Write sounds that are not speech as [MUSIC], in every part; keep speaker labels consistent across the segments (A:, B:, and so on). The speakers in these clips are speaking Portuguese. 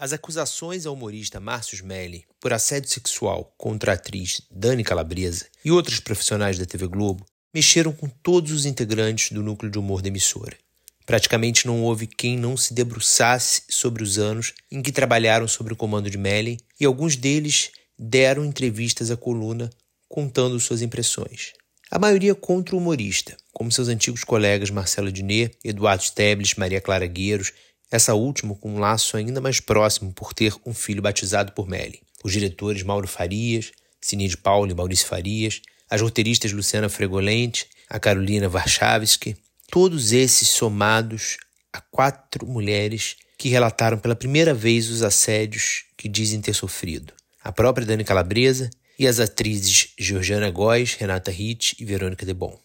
A: As acusações ao humorista Márcio Smelly por assédio sexual contra a atriz Dani Calabresa e outros profissionais da TV Globo mexeram com todos os integrantes do núcleo de humor da emissora. Praticamente não houve quem não se debruçasse sobre os anos em que trabalharam sob o comando de Melly e alguns deles deram entrevistas à coluna contando suas impressões. A maioria contra o humorista, como seus antigos colegas Marcelo Diné, Eduardo Stebles, Maria Clara Gueiros essa última com um laço ainda mais próximo por ter um filho batizado por Melly. Os diretores Mauro Farias, Cine Paulo e Maurício Farias, as roteiristas Luciana Fregolente, a Carolina Warszawski, todos esses somados a quatro mulheres que relataram pela primeira vez os assédios que dizem ter sofrido. A própria Dani Calabresa e as atrizes Georgiana Góes, Renata Ritt e Verônica Debon.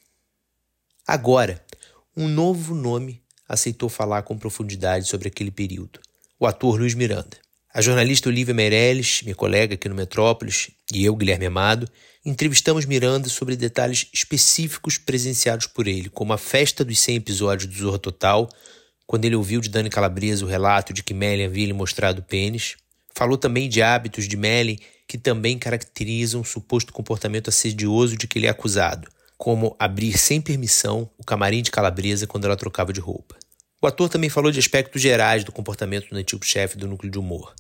A: Agora, um novo nome aceitou falar com profundidade sobre aquele período. O ator Luiz Miranda. A jornalista Olivia Meirelles, minha colega aqui no Metrópolis, e eu, Guilherme Amado, entrevistamos Miranda sobre detalhes específicos presenciados por ele, como a festa dos 100 episódios do Zorra Total, quando ele ouviu de Dani Calabresa o relato de que Melly havia lhe mostrado o pênis. Falou também de hábitos de Melly que também caracterizam o suposto comportamento assedioso de que ele é acusado, como abrir sem permissão o camarim de Calabresa quando ela trocava de roupa. O ator também falou de aspectos gerais do comportamento do antigo chefe do núcleo de humor.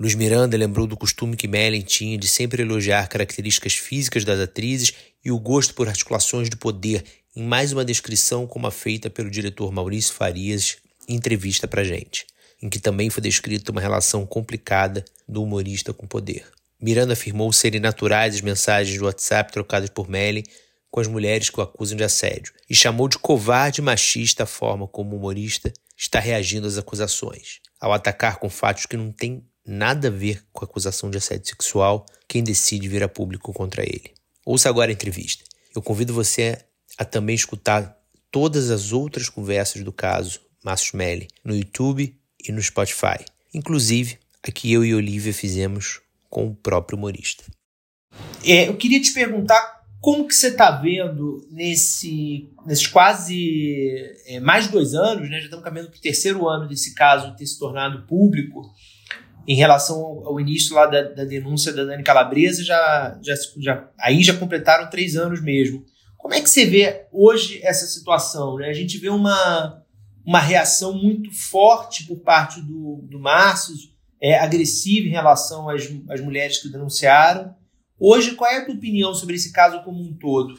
A: Luiz Miranda lembrou do costume que Mellen tinha de sempre elogiar características físicas das atrizes e o gosto por articulações de poder, em mais uma descrição como a feita pelo diretor Maurício Farias em entrevista pra gente, em que também foi descrita uma relação complicada do humorista com poder. Miranda afirmou serem naturais as mensagens do WhatsApp trocadas por Mellen com as mulheres que o acusam de assédio e chamou de covarde e machista a forma como o humorista está reagindo às acusações. Ao atacar com fatos que não têm nada a ver com a acusação de assédio sexual, quem decide vir a público contra ele. Ouça agora a entrevista. Eu convido você a também escutar todas as outras conversas do caso Márcio Melli no YouTube e no Spotify, inclusive a que eu e Olivia fizemos com o próprio humorista.
B: É, eu queria te perguntar como que você está vendo nesse, nesses quase é, mais de dois anos, né? já estamos caminhando para o terceiro ano desse caso ter se tornado público, em relação ao, início lá da, da, denúncia da Dani Calabresa, já, já, já, aí já completaram três anos mesmo. Como é que você vê hoje essa situação? Né? A gente vê uma, uma reação muito forte por parte do, do Márcio, é, agressiva em relação às, às mulheres que denunciaram, Hoje, qual é a tua opinião sobre esse caso como um todo?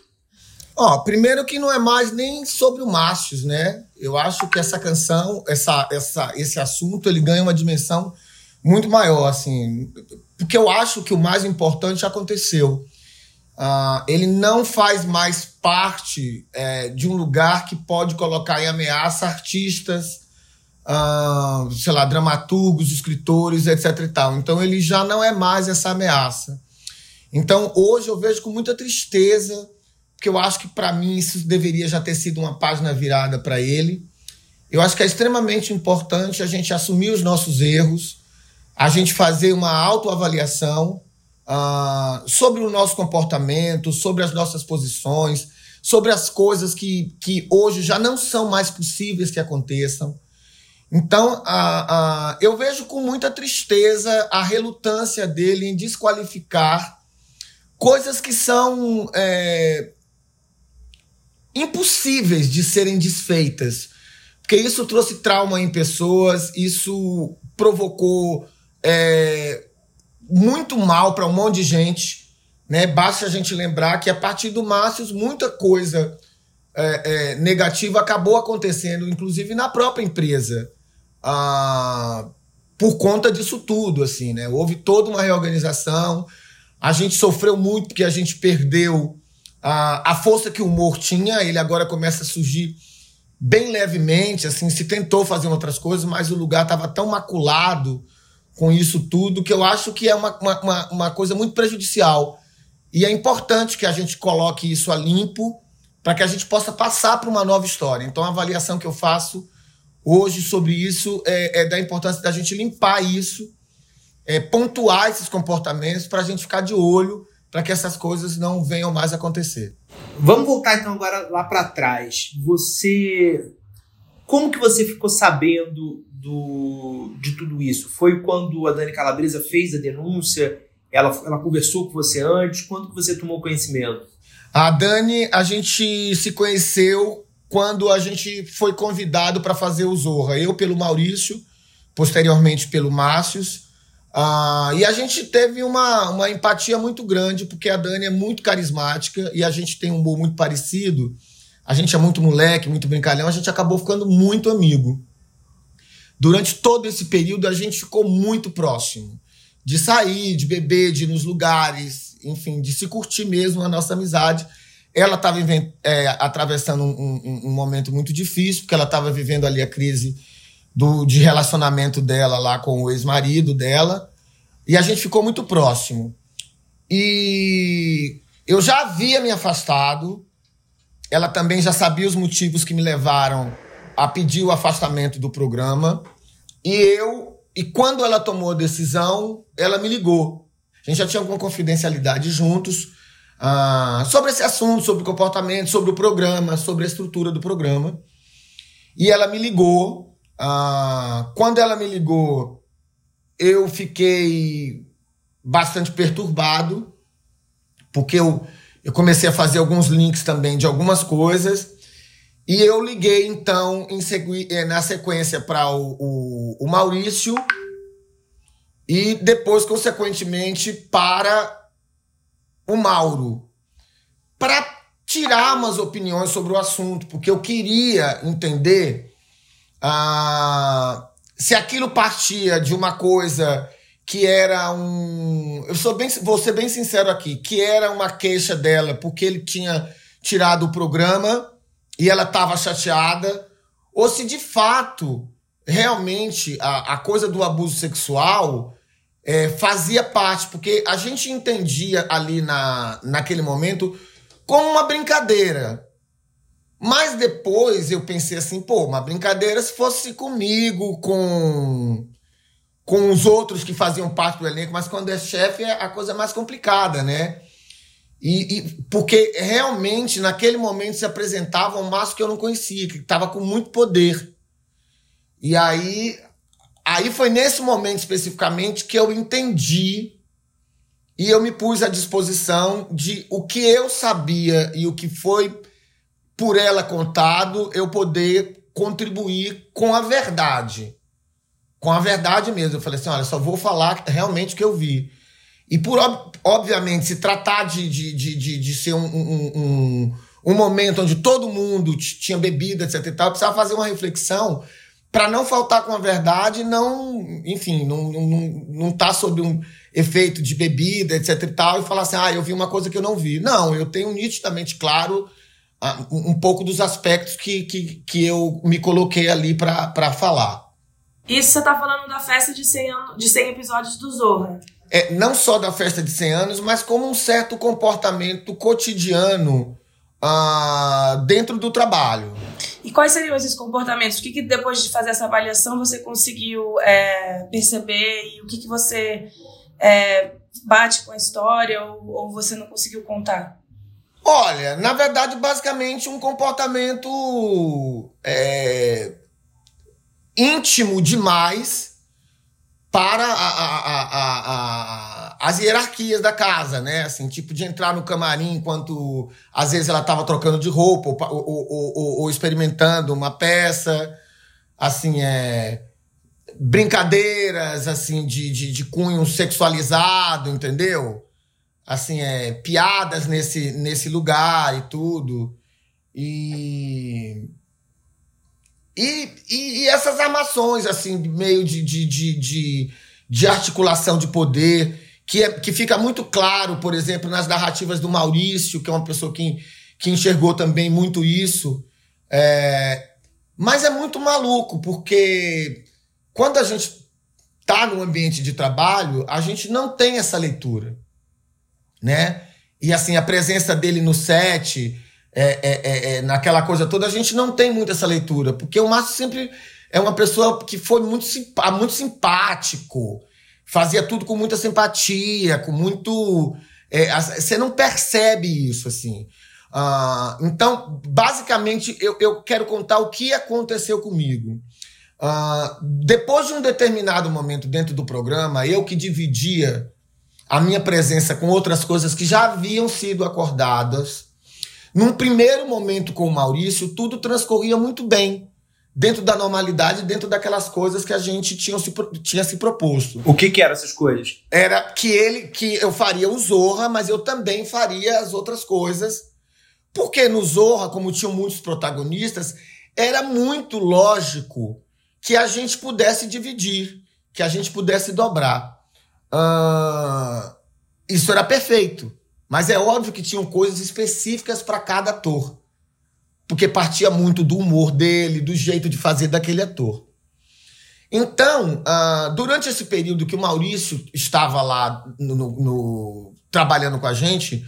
C: Ó, primeiro que não é mais nem sobre o Márcios, né? Eu acho que essa canção, essa, essa, esse assunto, ele ganha uma dimensão muito maior, assim, porque eu acho que o mais importante aconteceu. Uh, ele não faz mais parte é, de um lugar que pode colocar em ameaça artistas, uh, sei lá, dramaturgos, escritores, etc. E tal. Então ele já não é mais essa ameaça. Então, hoje eu vejo com muita tristeza, porque eu acho que para mim isso deveria já ter sido uma página virada para ele. Eu acho que é extremamente importante a gente assumir os nossos erros, a gente fazer uma autoavaliação uh, sobre o nosso comportamento, sobre as nossas posições, sobre as coisas que, que hoje já não são mais possíveis que aconteçam. Então, uh, uh, eu vejo com muita tristeza a relutância dele em desqualificar coisas que são é, impossíveis de serem desfeitas. Porque isso trouxe trauma em pessoas, isso provocou é, muito mal para um monte de gente. Né? Basta a gente lembrar que a partir do Márcio, muita coisa é, é, negativa acabou acontecendo, inclusive na própria empresa. Ah, por conta disso tudo, assim, né? Houve toda uma reorganização, a gente sofreu muito porque a gente perdeu a, a força que o humor tinha. Ele agora começa a surgir bem levemente, assim, se tentou fazer outras coisas, mas o lugar estava tão maculado com isso tudo que eu acho que é uma, uma, uma coisa muito prejudicial. E é importante que a gente coloque isso a limpo para que a gente possa passar para uma nova história. Então, a avaliação que eu faço hoje sobre isso é, é da importância da gente limpar isso é, pontuar esses comportamentos para a gente ficar de olho para que essas coisas não venham mais acontecer.
B: Vamos voltar então agora lá para trás. Você Como que você ficou sabendo do, de tudo isso? Foi quando a Dani Calabresa fez a denúncia? Ela, ela conversou com você antes? Quando que você tomou conhecimento?
C: A Dani, a gente se conheceu quando a gente foi convidado para fazer o Zorra. Eu pelo Maurício, posteriormente pelo Márcios. Uh, e a gente teve uma, uma empatia muito grande, porque a Dani é muito carismática e a gente tem um humor muito parecido. A gente é muito moleque, muito brincalhão, a gente acabou ficando muito amigo. Durante todo esse período, a gente ficou muito próximo. De sair, de beber, de ir nos lugares, enfim, de se curtir mesmo a nossa amizade. Ela estava é, atravessando um, um, um, momento muito difícil, porque ela estava vivendo ali a crise do, de relacionamento dela lá com o ex-marido dela. E a gente ficou muito próximo. E eu já havia me afastado. Ela também já sabia os motivos que me levaram a pedir o afastamento do programa. E eu, e quando ela tomou a decisão, ela me ligou. A gente já tinha alguma confidencialidade juntos ah, sobre esse assunto, sobre o comportamento, sobre o programa, sobre a estrutura do programa. E ela me ligou. Ah, quando ela me ligou, eu fiquei bastante perturbado, porque eu, eu comecei a fazer alguns links também de algumas coisas. E eu liguei, então, eh, na sequência para o, o, o, Maurício e depois, consequentemente, para o Mauro. Para tirar umas opiniões sobre o assunto, porque eu queria entender ah, se aquilo partia de uma coisa que era um. Eu sou bem, vou ser bem sincero aqui, que era uma queixa dela, porque ele tinha tirado o programa e ela estava chateada, ou se de fato, realmente, a, a coisa do abuso sexual é, fazia parte, porque a gente entendia ali na, naquele momento como uma brincadeira. Mas depois eu pensei assim, pô, uma brincadeira se fosse comigo, com com os outros que faziam parte do elenco, mas quando é chefe é a coisa mais complicada, né? E, e, porque realmente naquele momento se apresentava um maço que eu não conhecia, que estava com muito poder. E aí, aí foi nesse momento especificamente que eu entendi e eu me pus à disposição de o que eu sabia e o que foi por ela contado, eu poder contribuir com a verdade. Com a verdade mesmo. Eu falei assim: olha, só vou falar realmente o que eu vi. E por obviamente se tratar de, de, de, de, ser um, um, um, momento onde todo mundo tinha bebida, etc e tal, precisava fazer uma reflexão para não faltar com a verdade, não, enfim, não não, não tá sob um efeito de bebida, etc e tal, e falar assim, ah, eu vi uma coisa que eu não vi. Não, eu tenho nitidamente claro um pouco dos aspectos que, que, que eu me coloquei ali para falar.
D: Isso você tá falando da festa de 100, anos, de 100 episódios do Zorra
C: é, não só da festa de 100 anos, mas como um certo comportamento cotidiano uh, dentro do trabalho.
D: E quais seriam esses comportamentos? O que, que depois de fazer essa avaliação você conseguiu é, perceber e o que, que você é, bate com a história ou, ou você não conseguiu contar?
C: Olha, na verdade, basicamente um comportamento é, íntimo demais para a, a, a, as hierarquias da casa, né? Assim, tipo de entrar no camarim enquanto às vezes ela estava trocando de roupa ou, ou, ou, ou, experimentando uma peça, assim, é brincadeiras assim de, de, de cunho sexualizado, entendeu? Assim, é piadas nesse, nesse lugar e tudo. E e, e, essas armações, assim, meio de, de, de, de, de articulação de poder, que, é, que fica muito claro, por exemplo, nas narrativas do Maurício, que é uma pessoa que, que enxergou também muito isso. É, mas é muito maluco, porque quando a gente está no ambiente de trabalho, a gente não tem essa leitura, né? E assim, a presença dele no set, é, é, é, é, naquela coisa toda, a gente não tem muito essa leitura, porque o Márcio sempre é uma pessoa que foi muito, muito simpático, fazia tudo com muita simpatia, com muito. É, você não percebe isso, assim. Uh, então, basicamente, eu, eu quero contar o que aconteceu comigo. Uh, depois de um determinado momento dentro do programa, eu que dividia a minha presença com outras coisas que já haviam sido acordadas, num primeiro momento com o Maurício, tudo transcorria muito bem dentro da normalidade, dentro daquelas coisas que a gente tinha se, tinha se proposto.
B: O que, que eram essas coisas?
C: Era que ele, que eu faria o Zorra, mas eu também faria as outras coisas, porque no Zorra, como tinham muitos protagonistas, era muito lógico que a gente pudesse dividir, que a gente pudesse dobrar. Uh, isso era perfeito, mas é óbvio que tinham coisas específicas para cada ator porque partia muito do humor dele, do jeito de fazer daquele ator. Então, uh, durante esse período que o Maurício estava lá no, no, trabalhando com a gente,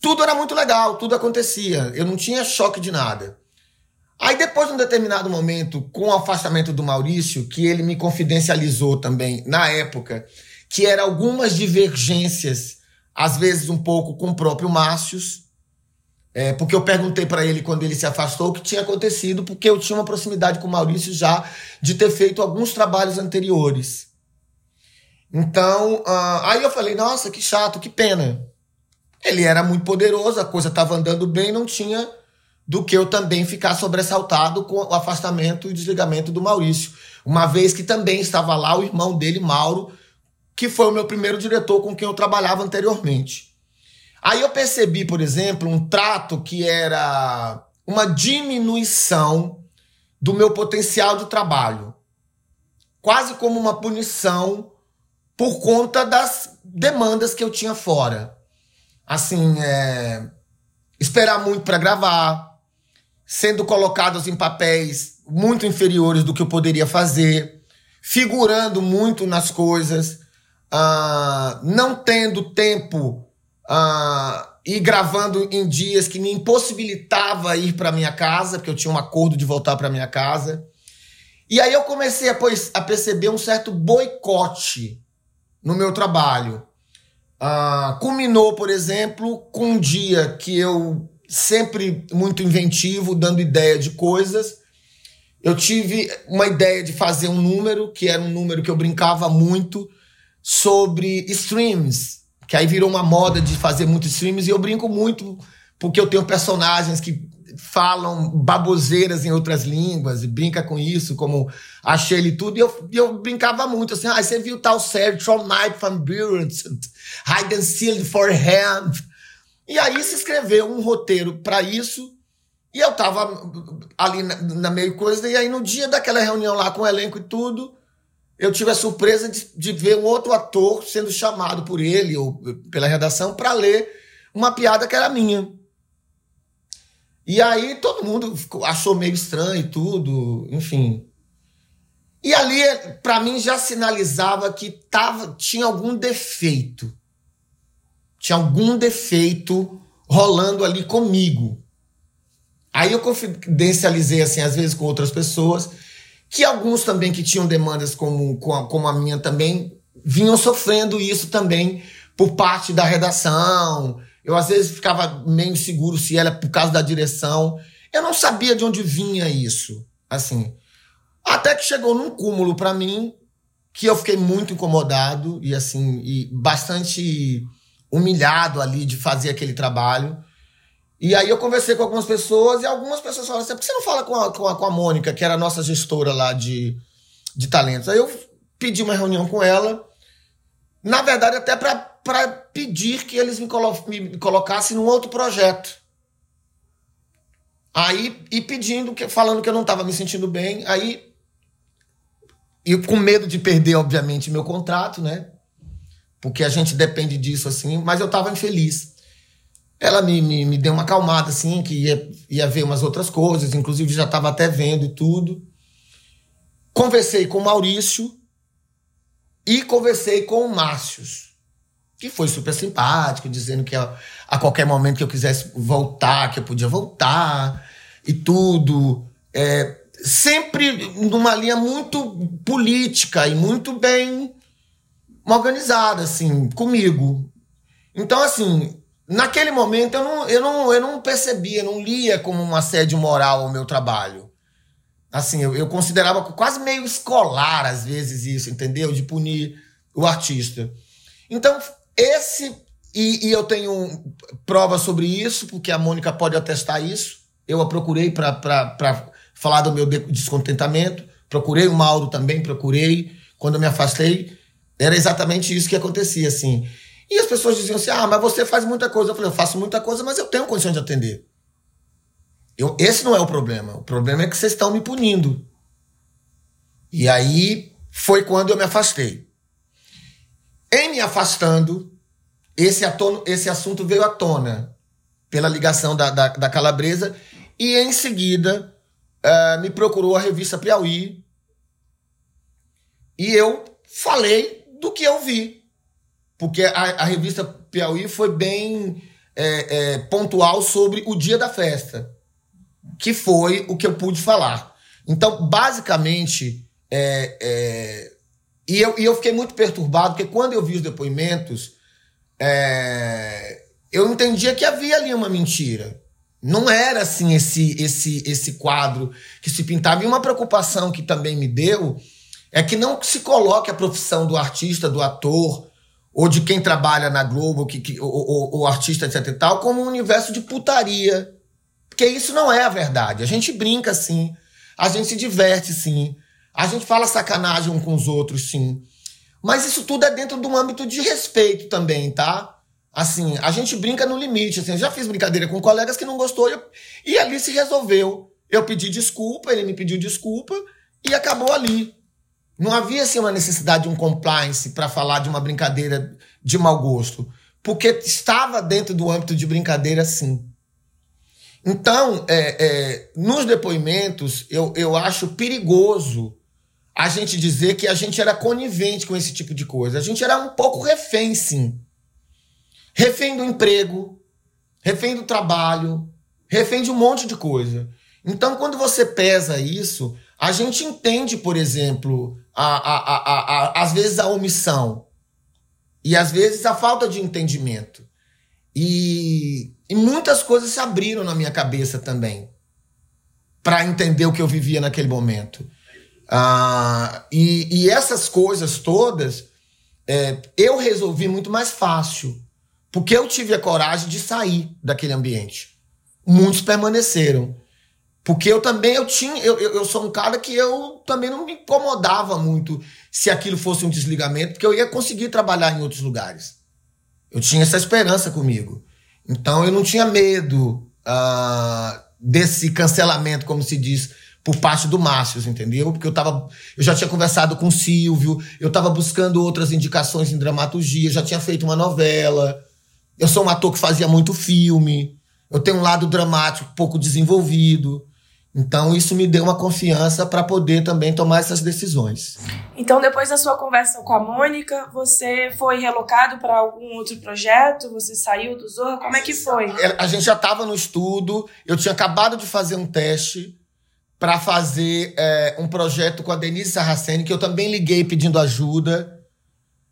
C: tudo era muito legal, tudo acontecia. Eu não tinha choque de nada. Aí, depois de um determinado momento, com o afastamento do Maurício, que ele me confidencializou também na época, que eram algumas divergências, às vezes um pouco com o próprio Márcios, é, porque eu perguntei para ele quando ele se afastou o que tinha acontecido, porque eu tinha uma proximidade com o Maurício já de ter feito alguns trabalhos anteriores. Então, uh, aí eu falei, nossa, que chato, que pena. Ele era muito poderoso, a coisa estava andando bem, não tinha do que eu também ficar sobressaltado com o afastamento e desligamento do Maurício. Uma vez que também estava lá o irmão dele, Mauro, que foi o meu primeiro diretor com quem eu trabalhava anteriormente. Aí eu percebi, por exemplo, um trato que era uma diminuição do meu potencial de trabalho, quase como uma punição por conta das demandas que eu tinha fora. Assim, é, esperar muito para gravar, sendo colocados em papéis muito inferiores do que eu poderia fazer, figurando muito nas coisas, uh, não tendo tempo uh, e gravando em dias que me impossibilitava ir para minha casa, porque eu tinha um acordo de voltar para minha casa. E aí eu comecei a, pois, a perceber um certo boicote no meu trabalho. Uh, culminou, por exemplo, com um dia que eu, sempre muito inventivo, dando ideia de coisas, eu tive uma ideia de fazer um número, que era um número que eu brincava muito, sobre streams que aí virou uma moda de fazer muitos streams, e eu brinco muito porque eu tenho personagens que falam baboseiras em outras línguas, e brinca com isso, como achei ele tudo, e eu, eu brincava muito, assim, ah, você viu tal série, Troll Night from Brilliant, Hide and Sealed for Hand, e aí se escreveu um roteiro para isso, e eu tava ali na, na meio coisa, e aí no dia daquela reunião lá com o elenco e tudo, eu tive a surpresa de, de ver um outro ator sendo chamado por ele ou pela redação para ler uma piada que era minha. E aí todo mundo achou meio estranho e tudo, enfim. E ali, para mim, já sinalizava que tava, tinha algum defeito. Tinha algum defeito rolando ali comigo. Aí eu confidencializei, assim, às vezes com outras pessoas que alguns também que tinham demandas como, como a minha também vinham sofrendo isso também por parte da redação. Eu às vezes ficava meio inseguro se era por causa da direção. Eu não sabia de onde vinha isso, assim. Até que chegou num cúmulo para mim que eu fiquei muito incomodado e assim e bastante humilhado ali de fazer aquele trabalho. E aí eu conversei com algumas pessoas e algumas pessoas falaram assim: por que você não fala com a, com a, com a Mônica, que era a nossa gestora lá de, de talentos? Aí eu pedi uma reunião com ela, na verdade, até para pedir que eles me, colo me colocassem num outro projeto. Aí, e pedindo, que, falando que eu não estava me sentindo bem, aí. E com medo de perder, obviamente, meu contrato, né? Porque a gente depende disso, assim, mas eu estava infeliz ela me, me, me deu uma acalmada, assim, que ia, ia ver umas outras coisas, inclusive já estava até vendo e tudo. Conversei com o Maurício e conversei com o Márcios, que foi super simpático, dizendo que a, a qualquer momento que eu quisesse voltar, que eu podia voltar e tudo. É, sempre numa linha muito política e muito bem organizada, assim, comigo. Então, assim, naquele momento eu não, eu não, eu não percebia, não lia como um assédio moral o meu trabalho. Assim, eu, eu considerava quase meio escolar, às vezes, isso, entendeu? De punir o artista. Então, esse. E, e eu tenho provas sobre isso, porque a Mônica pode atestar isso. Eu a procurei para falar do meu descontentamento. Procurei o Mauro também, procurei. Quando eu me afastei, era exatamente isso que acontecia, assim. E as pessoas diziam assim: ah, mas você faz muita coisa. Eu falei: eu faço muita coisa, mas eu tenho condição de atender. Eu, esse não é o problema. O problema é que vocês estão me punindo. E aí foi quando eu me afastei. Em me afastando, esse, atono, esse assunto veio à tona pela ligação da, da, da Calabresa e em seguida uh, me procurou a revista Piauí e eu falei do que eu vi. Porque a, a revista Piauí foi bem é, é, pontual sobre o dia da festa que foi o que eu pude falar. Então, basicamente, é, é, e, eu, e eu fiquei muito perturbado, porque quando eu vi os depoimentos, é, eu entendia que havia ali uma mentira. Não era assim esse, esse, esse quadro que se pintava. E uma preocupação que também me deu é que não se coloque a profissão do artista, do ator, ou de quem trabalha na Globo, que, que, ou, ou, artista, etc e tal, como um universo de putaria porque isso não é a verdade. A gente brinca sim, a gente se diverte sim, a gente fala sacanagem um com os outros sim. Mas isso tudo é dentro de um âmbito de respeito também, tá? Assim, a gente brinca no limite. Assim, eu já fiz brincadeira com colegas que não gostou e, e ali se resolveu. Eu pedi desculpa, ele me pediu desculpa e acabou ali. Não havia assim, uma necessidade de um compliance para falar de uma brincadeira de mau gosto. Porque estava dentro do âmbito de brincadeira, sim. Então, é, é, nos depoimentos, eu, eu acho perigoso a gente dizer que a gente era conivente com esse tipo de coisa. A gente era um pouco refém, sim. Refém do emprego, refém do trabalho, refém de um monte de coisa. Então, quando você pesa isso, a gente entende, por exemplo, a, a, a, às vezes a omissão e às vezes a falta de entendimento. E e muitas coisas se abriram na minha cabeça também para entender o que eu vivia naquele momento. Ah, e, e, essas coisas todas é, eu resolvi muito mais fácil, porque eu tive a coragem de sair daquele ambiente. Muitos permaneceram. Porque eu também eu tinha, eu, eu sou um cara que eu também não me incomodava muito se aquilo fosse um desligamento, porque eu ia conseguir trabalhar em outros lugares. Eu tinha essa esperança comigo. Então eu não tinha medo uh, desse cancelamento, como se diz, por parte do Márcio, entendeu? Porque eu tava. Eu já tinha conversado com o Silvio, eu estava buscando outras indicações em dramaturgia, já tinha feito uma novela. Eu sou um ator que fazia muito filme. Eu tenho um lado dramático pouco desenvolvido. Então, isso me deu uma confiança para poder também tomar essas decisões.
D: Então, depois da sua conversa com a Mônica, você foi relocado para algum outro projeto? Você saiu do Zorra? Como é que foi?
C: É, a gente já estava no estudo, eu tinha acabado de fazer um teste para fazer é, um projeto com a Denise Sarraceni, que eu também liguei pedindo ajuda.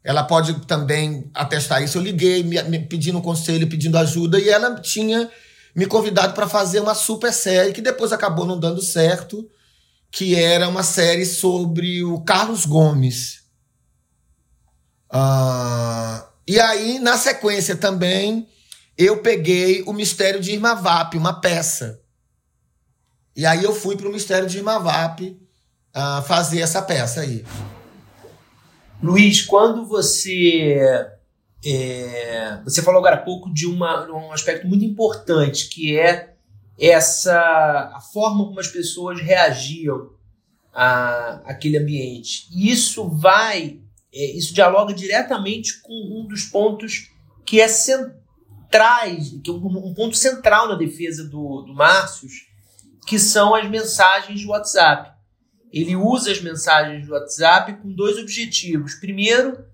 C: Ela pode também atestar isso. Eu liguei me, me pedindo conselho, pedindo ajuda, e ela tinha me convidado para fazer uma super série que depois acabou não dando certo, que era uma série sobre o Carlos Gomes. Uh, e aí, na sequência também, eu peguei o Mistério de Irmavap, uma peça. E aí eu fui para o Mistério de Irmavap uh, fazer essa peça aí.
A: Luiz, quando você é, você falou agora há pouco de uma, um aspecto muito importante, que é essa a forma como as pessoas reagiam a aquele ambiente. E isso vai, é, isso dialoga diretamente com um dos pontos que é centrais, que é um, um ponto central na defesa do, do Márcios, que são as mensagens de WhatsApp. Ele usa as mensagens do WhatsApp com dois objetivos. Primeiro,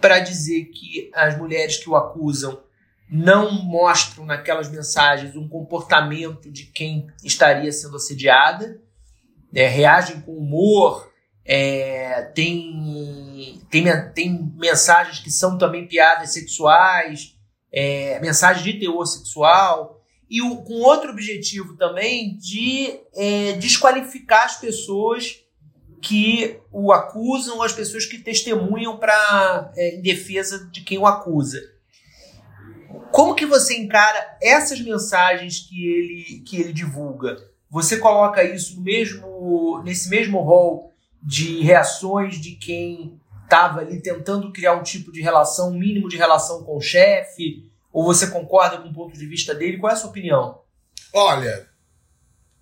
A: para dizer que as mulheres que o acusam não mostram naquelas mensagens um comportamento de quem estaria sendo assediada, é, reagem com humor, é, tem, tem, tem mensagens que são também piadas sexuais,
B: é, mensagem de teor sexual, e com outro objetivo também de é, desqualificar as pessoas que o acusam ou as pessoas que testemunham para é, em defesa de quem o acusa. Como que você encara essas mensagens que ele, que ele divulga? Você coloca isso no mesmo, nesse mesmo rol de reações de quem estava ali tentando criar um tipo de relação, um mínimo de relação com o chefe? Ou você concorda com o ponto de vista dele? Qual é a sua opinião?
C: Olha,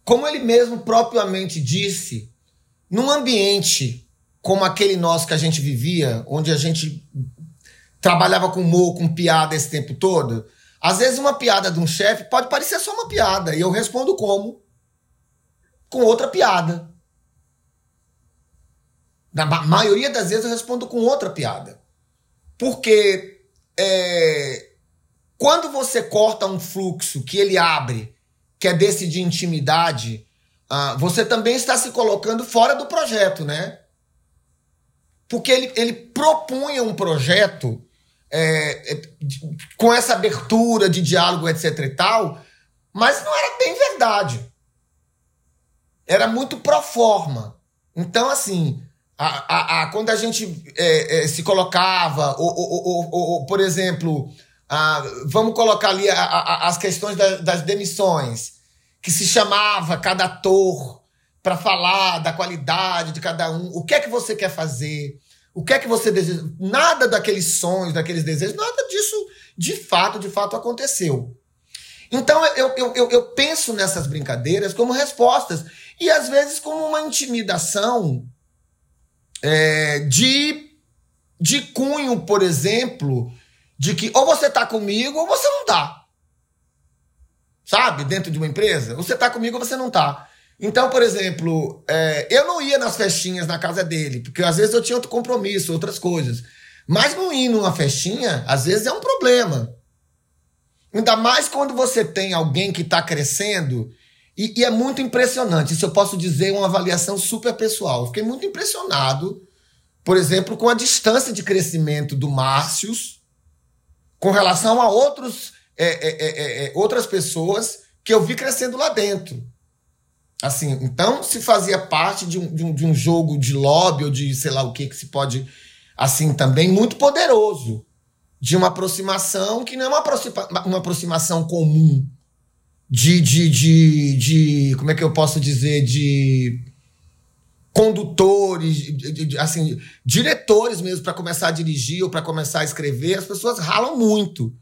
C: como ele mesmo propriamente disse, num ambiente como aquele nosso que a gente vivia, onde a gente trabalhava com humor, com piada esse tempo todo, às vezes uma piada de um chefe pode parecer só uma piada, e eu respondo como? Com outra piada. Na maioria das vezes eu respondo com outra piada. Porque é, quando você corta um fluxo que ele abre, que é desse de intimidade, uh, você também está se colocando fora do projeto, né? Porque ele, ele propunha um projeto é, é, com essa abertura de diálogo, etc e tal, mas não era bem verdade. Era muito pro forma. Então, assim, a, a, a, quando a gente é, é, se colocava, ou, ou, ou, ou por exemplo, vamos colocar ali as questões da, das demissões, que se chamava cada ator para falar da qualidade de cada um, o que é que você quer fazer, o que é que você deseja, nada daqueles sonhos, daqueles desejos, nada disso de fato, de fato aconteceu. Então eu, eu, eu, eu penso nessas brincadeiras como respostas e às vezes como uma intimidação é, de, de cunho, por exemplo, de que ou você tá comigo ou você não tá. Sabe? Dentro de uma empresa, você tá comigo ou você não tá. Então, por exemplo, é, eu não ia nas festinhas na casa dele, porque às vezes eu tinha outro compromisso, outras coisas. Mas não ir numa festinha, às vezes é um problema. Ainda mais quando você tem alguém que está crescendo e, e, é muito impressionante. Isso eu posso dizer uma avaliação super pessoal. Eu fiquei muito impressionado, por exemplo, com a distância de crescimento do Márcios com relação a outros, é é, é, é, é, outras pessoas que eu vi crescendo lá dentro. Assim, então se fazia parte de um, de um, de um jogo de lobby ou de sei lá o que que se pode, assim, também muito poderoso. De uma aproximação que não é uma, aproxima, uma aproximação comum de, de, de, de. Como é que eu posso dizer? De condutores, assim, diretores mesmo para começar a dirigir ou para começar a escrever, as pessoas ralam muito.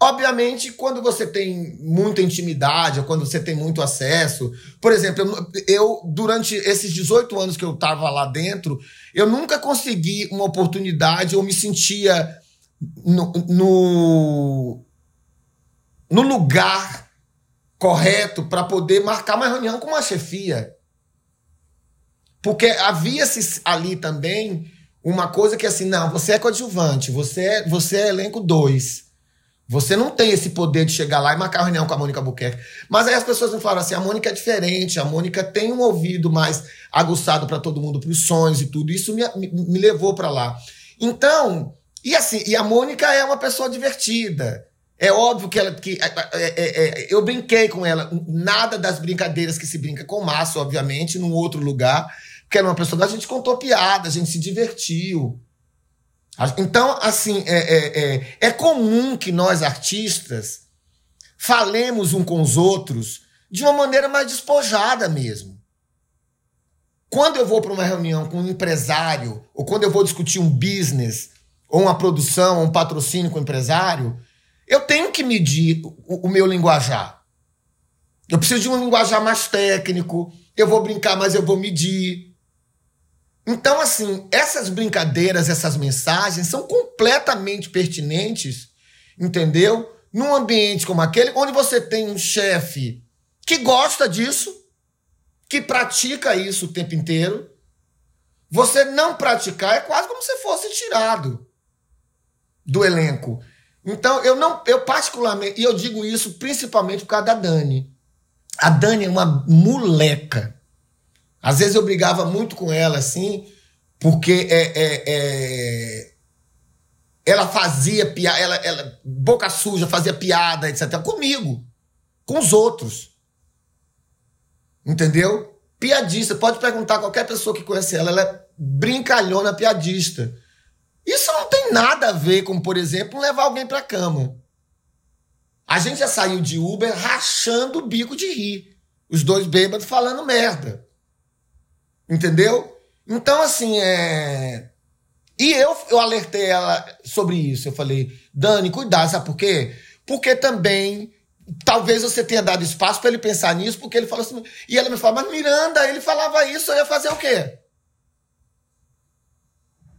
C: Obviamente, quando você tem muita intimidade, ou quando você tem muito acesso. Por exemplo, eu, eu durante esses 18 anos que eu estava lá dentro, eu nunca consegui uma oportunidade ou me sentia no, no, no lugar correto para poder marcar uma reunião com uma chefia. Porque havia-se ali também uma coisa que assim, não, você é coadjuvante, você é, você é elenco 2. Você não tem esse poder de chegar lá e marcar reunião com a Mônica Buquerque. Mas aí as pessoas me falam assim: a Mônica é diferente, a Mônica tem um ouvido mais aguçado para todo mundo, para os sonhos e tudo. Isso me, me, me levou para lá. Então, e assim, e a Mônica é uma pessoa divertida. É óbvio que ela. Que, é, é, é, é, eu brinquei com ela. Nada das brincadeiras que se brinca com Márcio, obviamente, num outro lugar. Porque era uma pessoa a gente contou piada, a gente se divertiu. Então, assim, é, é, é, é comum que nós, artistas, falemos um com os outros de uma maneira mais despojada mesmo. Quando eu vou para uma reunião com um empresário, ou quando eu vou discutir um business, ou uma produção, ou um patrocínio com um empresário, eu tenho que medir o, o meu linguajar. Eu preciso de um linguajar mais técnico. Eu vou brincar, mas eu vou medir. Então, assim, essas brincadeiras, essas mensagens são completamente pertinentes, entendeu? Num ambiente como aquele, onde você tem um chefe que gosta disso, que pratica isso o tempo inteiro. Você não praticar é quase como se fosse tirado do elenco. Então, eu não, eu particularmente, e eu digo isso principalmente por causa da Dani. A Dani é uma moleca. Às vezes eu brigava muito com ela, assim, porque é, é, é... ela fazia piada, ela, ela, boca suja, fazia piada, etc. Comigo, com os outros. Entendeu? Piadista. Pode perguntar a qualquer pessoa que conhece ela, ela é brincalhona piadista. Isso não tem nada a ver com, por exemplo, levar alguém pra cama. A gente já saiu de Uber rachando o bico de rir. Os dois bêbados falando merda. Entendeu? Então, assim, é. E eu, eu alertei ela sobre isso. Eu falei, Dani, cuidado, sabe por quê? Porque também talvez você tenha dado espaço para ele pensar nisso, porque ele falou assim. E ela me falou, mas Miranda, ele falava isso, eu ia fazer o quê?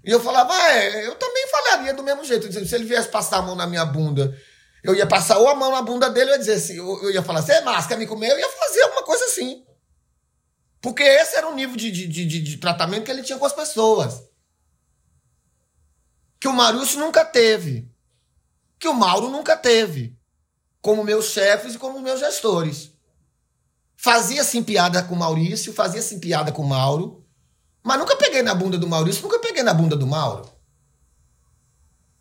C: E eu falava, ah, é, eu também falaria do mesmo jeito. Se ele viesse passar a mão na minha bunda, eu ia passar ou a mão na bunda dele, eu ia dizer assim, eu, ia falar, você é máscara, me comer, eu ia fazer alguma coisa assim. Porque esse era o nível de, de, de, de tratamento que ele tinha com as pessoas. Que o Marúcio nunca teve. Que o Mauro nunca teve. Como meus chefes e como meus gestores. Fazia sim piada com o Maurício, fazia sim piada com o Mauro mas nunca peguei na bunda do Maurício, nunca peguei na bunda do Mauro.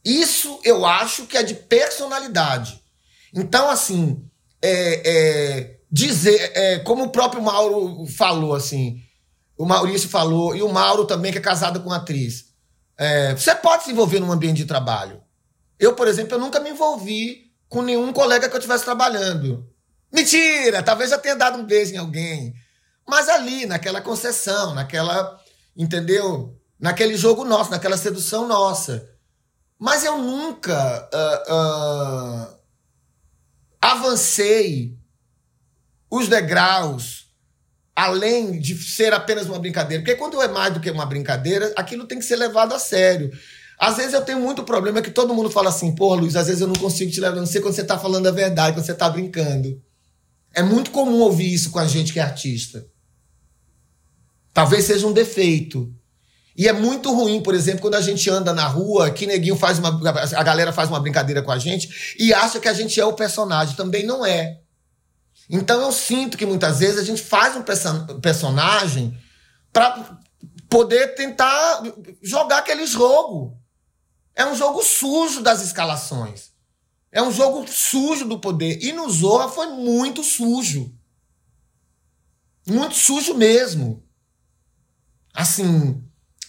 C: Isso eu acho que é de personalidade. Então, assim, é, é, dizer, é, como o próprio Mauro falou, assim, o Maurício falou, e o Mauro também, que é casado com atriz. É, você pode se envolver num ambiente de trabalho. Eu, por exemplo, eu nunca me envolvi com nenhum colega que eu estivesse trabalhando. Mentira! Talvez já tenha dado um beijo em alguém. Mas ali, naquela concessão, naquela entendeu? Naquele jogo nosso, naquela sedução nossa. Mas eu nunca uh, uh, avancei os degraus além de ser apenas uma brincadeira. Porque quando é mais do que uma brincadeira, aquilo tem que ser levado a sério. Às vezes eu tenho muito problema que todo mundo fala assim, pô, Luiz, às vezes eu não consigo te levar, não sei quando você tá falando a verdade, quando você tá brincando. É muito comum ouvir isso com a gente que é artista. Talvez seja um defeito. E é muito ruim, por exemplo, quando a gente anda na rua, que neguinho faz uma. A galera faz uma brincadeira com a gente e acha que a gente é o personagem. Também não é. Então eu sinto que muitas vezes a gente faz um personagem para poder tentar jogar aquele jogo. É um jogo sujo das escalações. É um jogo sujo do poder. E no Zorra foi muito sujo. Muito sujo mesmo assim,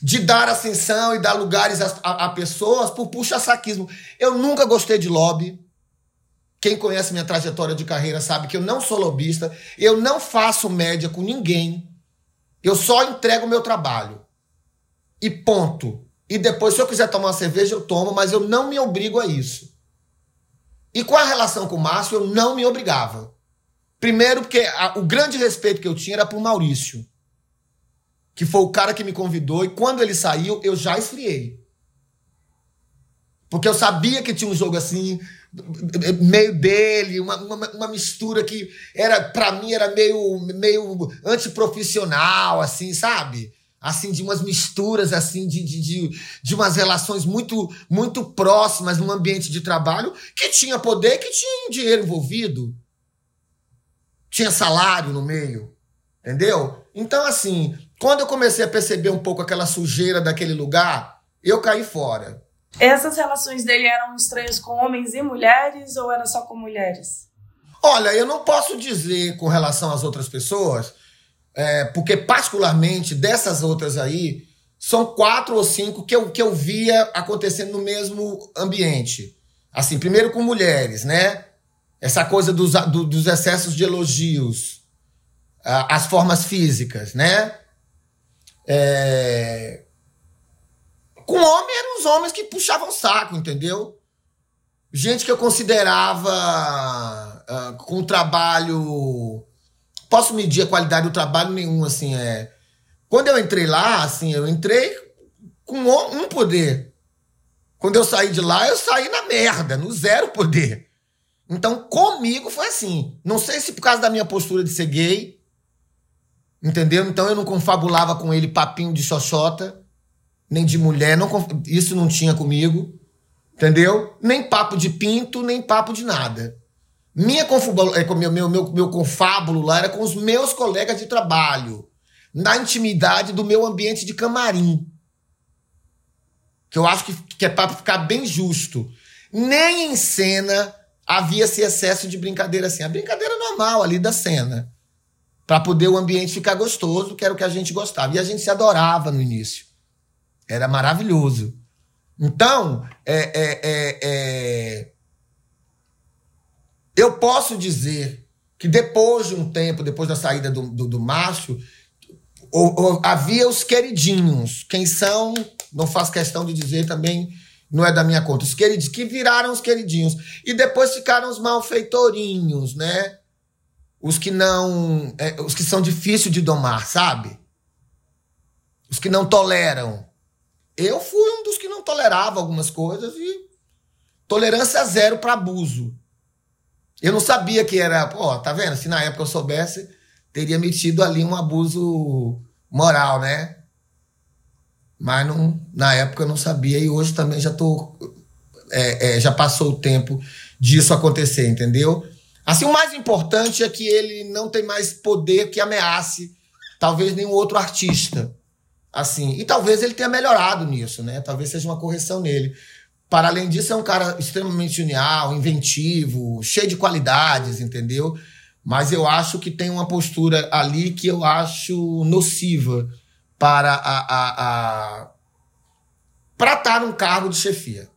C: de dar ascensão e dar lugares a, a, a pessoas por puxa-saquismo. Eu nunca gostei de lobby. Quem conhece minha trajetória de carreira sabe que eu não sou lobista, eu não faço média com ninguém. Eu só entrego o meu trabalho. E ponto. E depois, se eu quiser tomar uma cerveja, eu tomo, mas eu não me obrigo a isso. E com a relação com o Márcio, eu não me obrigava. Primeiro, porque a, o grande respeito que eu tinha era por Maurício que foi o cara que me convidou, e quando ele saiu, eu já esfriei. Porque eu sabia que tinha um jogo assim, meio dele, uma, uma, uma mistura que era para mim era meio, meio antiprofissional, assim, sabe? Assim, de umas misturas, assim, de, de, de, de umas relações muito, muito próximas num ambiente de trabalho que tinha poder, que tinha dinheiro envolvido. Tinha salário no meio. Entendeu? Então, assim, quando eu comecei a perceber um pouco aquela sujeira daquele lugar, eu caí fora.
D: Essas relações dele eram estranhas com homens e mulheres ou era só com mulheres?
C: Olha, eu não posso dizer com relação às outras pessoas, é, porque particularmente dessas outras aí, são quatro ou cinco que eu, que eu via acontecendo no mesmo ambiente. Assim, primeiro com mulheres, né? Essa coisa dos, do, dos excessos de elogios, as formas físicas, né? É... Com homem eram os homens que puxavam saco, entendeu? Gente que eu considerava uh, com trabalho. Posso medir a qualidade do trabalho nenhum, assim, é. Quando eu entrei lá, assim, eu entrei com um poder. Quando eu saí de lá, eu saí na merda, no zero poder. Então, comigo foi assim. Não sei se por causa da minha postura de ser gay, Entendeu? Então eu não confabulava com ele papinho de xoxota, nem de mulher, não, isso não tinha comigo. Entendeu? Nem papo de pinto, nem papo de nada. Minha é, meu, meu, meu, meu confábulo lá era com os meus colegas de trabalho, na intimidade do meu ambiente de camarim. que eu acho que, que é para ficar bem justo. Nem em cena havia esse excesso de brincadeira assim. A brincadeira normal ali da cena. para poder o ambiente ficar gostoso, que era o que a gente gostava. E a gente se adorava no início. Era maravilhoso. Então, é, é, é, é, eu posso dizer que depois de um tempo, depois da saída do, do, do ou, havia os queridinhos. Quem são, não faço questão de dizer também, não é da minha conta. Os queridinhos, que viraram os queridinhos. E depois ficaram os malfeitorinhos, né? Os que não. É, os que são difíceis de domar, sabe? Os que não toleram. Eu fui um dos que não tolerava algumas coisas e tolerância zero para abuso. Eu não sabia que era, pô, tá vendo? Se na época eu soubesse, teria metido ali um abuso moral, né? Mas não, na época eu não sabia e hoje também já tô é, é, já passou o tempo disso acontecer, entendeu? Assim, o mais importante é que ele não tem mais poder que ameace talvez nenhum outro artista assim. E talvez ele tenha melhorado nisso, né? Talvez seja uma correção nele. Para além disso, é um cara extremamente genial, inventivo, cheio de qualidades, entendeu? Mas eu acho que tem uma postura ali que eu acho nociva para a, a, a para estar num cargo de chefia.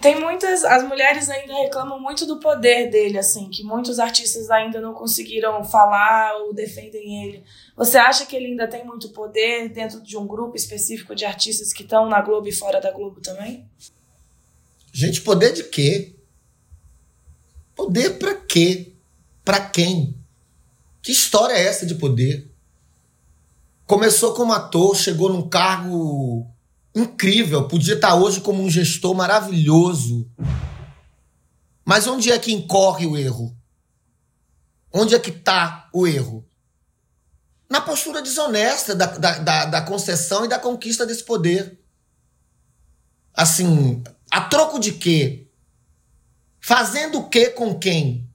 D: Tem muitas. As mulheres ainda reclamam muito do poder dele, assim, que muitos artistas ainda não conseguiram falar ou defendem ele. Você acha que ele ainda tem muito poder dentro de um grupo específico de artistas que estão na Globo e fora da Globo também?
C: Gente, poder de quê? Poder para quê? Para quem? Que história é essa de poder? Começou como ator, chegou num cargo incrível, podia estar hoje como um gestor maravilhoso. Mas onde é que incorre o erro? Onde é que está o erro? Na postura desonesta da, da, da, da concessão e da conquista desse poder. Assim, a troco de quê? Fazendo o quê com quem?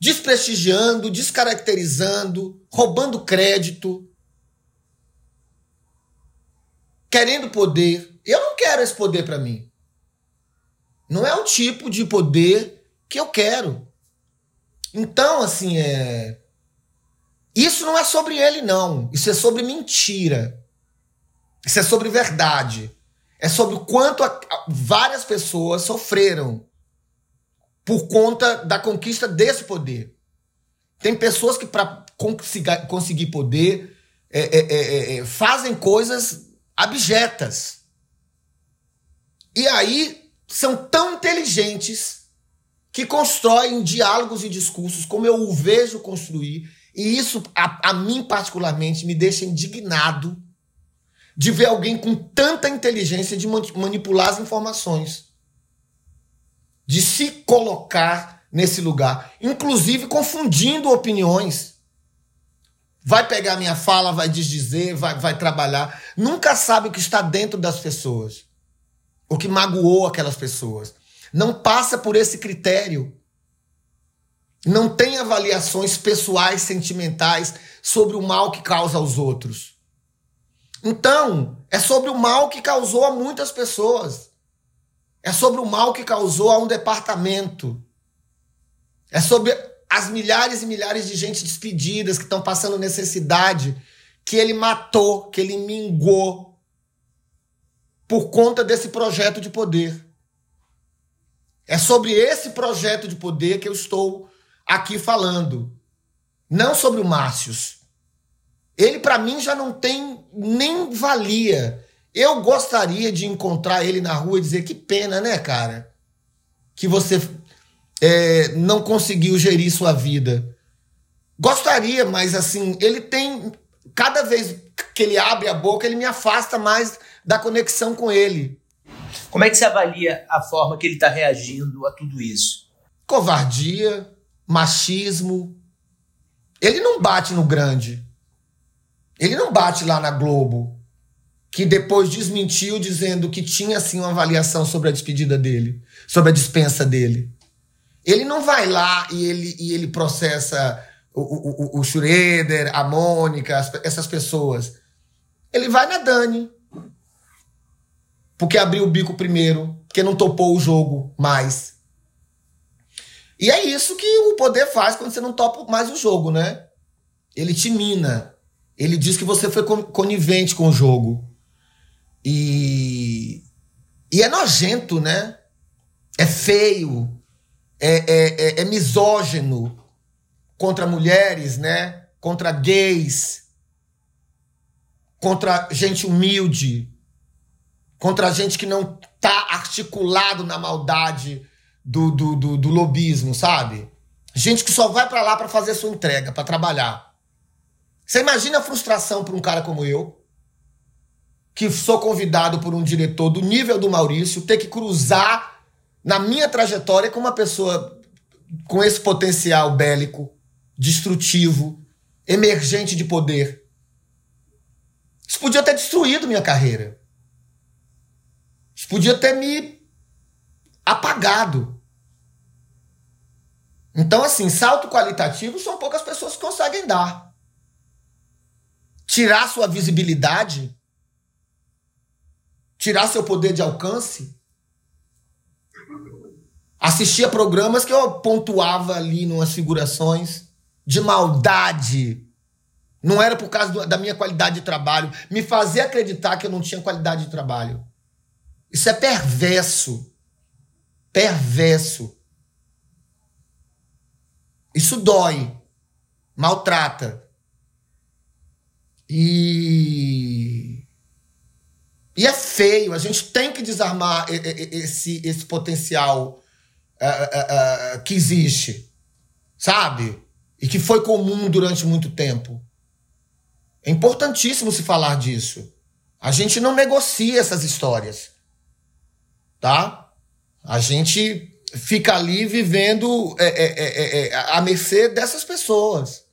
C: Desprestigiando, descaracterizando, roubando crédito querendo poder. Eu não quero esse poder para mim. Não é o tipo de poder que eu quero. Então, assim, é. Isso não é sobre ele, não. Isso é sobre mentira. Isso é sobre verdade. É sobre o quanto a, várias pessoas sofreram por conta da conquista desse poder. Tem pessoas que, para conseguir, poder, é, é, é, fazem coisas abjetas. E aí são tão inteligentes que constroem diálogos e discursos como eu o vejo construir, e isso a, a mim particularmente me deixa indignado de ver alguém com tanta inteligência de manipular as informações, de se colocar nesse lugar, inclusive confundindo opiniões vai pegar minha fala, vai desdizer, vai, vai trabalhar. Nunca sabe o que está dentro das pessoas, o que magoou aquelas pessoas. Não passa por esse critério. Não tem avaliações pessoais, sentimentais sobre o mal que causa aos outros. Então, é sobre o mal que causou a muitas pessoas. É sobre o mal que causou a um departamento. É sobre as milhares e milhares de gente despedidas que estão passando necessidade, que ele matou, que ele mingou por conta desse projeto de poder. É sobre esse projeto de poder que eu estou aqui falando. Não sobre o Márcios. Ele, para mim, já não tem nem valia. Eu gostaria de encontrar ele na rua e dizer: que pena, né, cara? Que você é, não conseguiu gerir sua vida. Gostaria, mas assim, ele tem. Cada vez que ele abre a boca, ele me afasta mais da conexão com ele.
B: Como é que você avalia a forma que ele está reagindo a tudo isso?
C: Covardia, machismo. Ele não bate no grande. Ele não bate lá na Globo, que depois desmentiu dizendo que tinha sim uma avaliação sobre a despedida dele, sobre a dispensa dele. Ele não vai lá e ele, e ele processa o, o, o Schroeder, a Mônica, essas pessoas. Ele vai na Dani. porque abriu o bico primeiro, porque não topou o jogo mais. E é isso que o poder faz quando você não topa mais o jogo, né? Ele te mina. Ele diz que você foi conivente com o jogo. E, e é nojento, né? É feio, é, é, é, é misógino contra mulheres, né? Contra gays, contra gente humilde, contra gente que não tá articulado na maldade do, do, do, do lobismo, sabe? Gente que só vai para lá para fazer sua entrega, para trabalhar. Você imagina a frustração para um cara como eu, que sou convidado por um diretor do nível do Maurício, ter que cruzar na minha trajetória com uma pessoa com esse potencial bélico, destrutivo, emergente de poder. Isso podia ter destruído minha carreira. Isso podia ter me apagado. Então, assim, salto qualitativo são poucas pessoas que conseguem dar. Tirar sua visibilidade tirar seu poder de alcance. Assistia programas que eu pontuava ali numas figurações de maldade. Não era por causa da minha qualidade de trabalho. Me fazia acreditar que eu não tinha qualidade de trabalho. Isso é perverso. Perverso. Isso dói. Maltrata. E e é feio, a gente tem que desarmar esse, esse potencial uh, uh, uh, que existe, sabe? E que foi comum durante muito tempo. É importantíssimo se falar disso. A gente não negocia essas histórias, tá? A gente fica ali vivendo é, é, é, é à mercê dessas pessoas.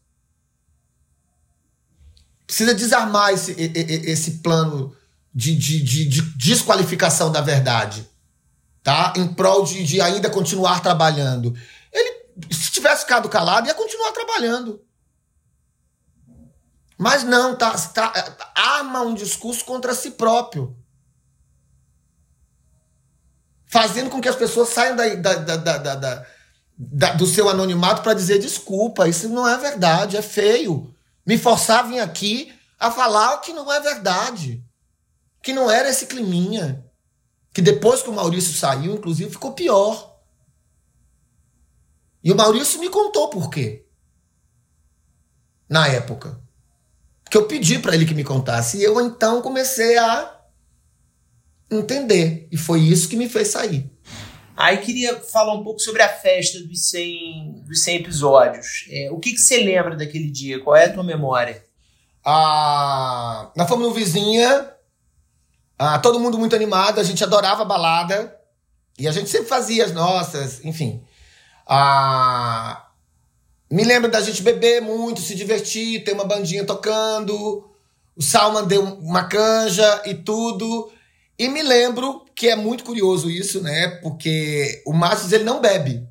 C: Precisa desarmar esse, esse plano de, de, de, de desqualificação da verdade, tá? Em prol de, de ainda continuar trabalhando. Ele, se tivesse ficado calado, ia continuar trabalhando. Mas não, tá, tá, arma um discurso contra si próprio. Fazendo com que as pessoas saiam da, da, da, da do seu anonimato para dizer desculpa, isso não é verdade, é feio. Me forçar a vir aqui a falar o que não é verdade que não era esse climinha. Que depois que o Maurício saiu, inclusive, ficou pior. E o Maurício me contou por quê. Na época. Porque eu pedi para ele que me contasse. E eu então comecei a entender. E foi isso que me fez sair.
B: Aí queria falar um pouco sobre a festa dos 100, dos 100 episódios. É, o que, que você lembra daquele dia? Qual é a tua memória?
C: Ah, nós fomos no Vizinha, ah, todo mundo muito animado, a gente adorava balada. E a gente sempre fazia as nossas, enfim. Ah, me lembro da gente beber muito, se divertir, ter uma bandinha tocando. O Salman deu uma canja e tudo. E me lembro que é muito curioso isso, né? Porque o Márcio ele não bebe.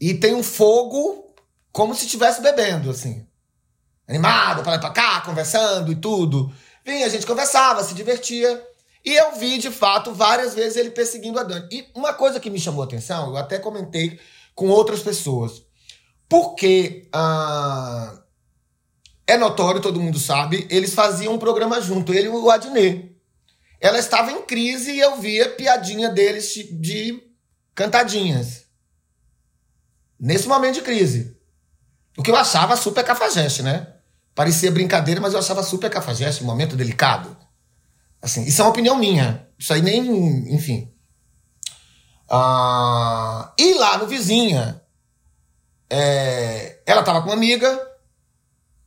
C: E tem um fogo como se estivesse bebendo, assim. Animado, para lá pra cá, conversando e tudo. Vinha, a gente conversava, se divertia. E eu vi, de fato, várias vezes ele perseguindo a Dani. E uma coisa que me chamou a atenção, eu até comentei com outras pessoas. Porque ah, é notório, todo mundo sabe, eles faziam um programa junto, ele e o Adnet. Ela estava em crise e eu via piadinha deles de cantadinhas. Nesse momento de crise. O que eu achava super cafajeste, né? Parecia brincadeira, mas eu achava super cafajeste, um momento delicado. Assim, isso é uma opinião minha. Isso aí nem. Enfim. Ah, e lá no Vizinha, é, ela tava com uma amiga,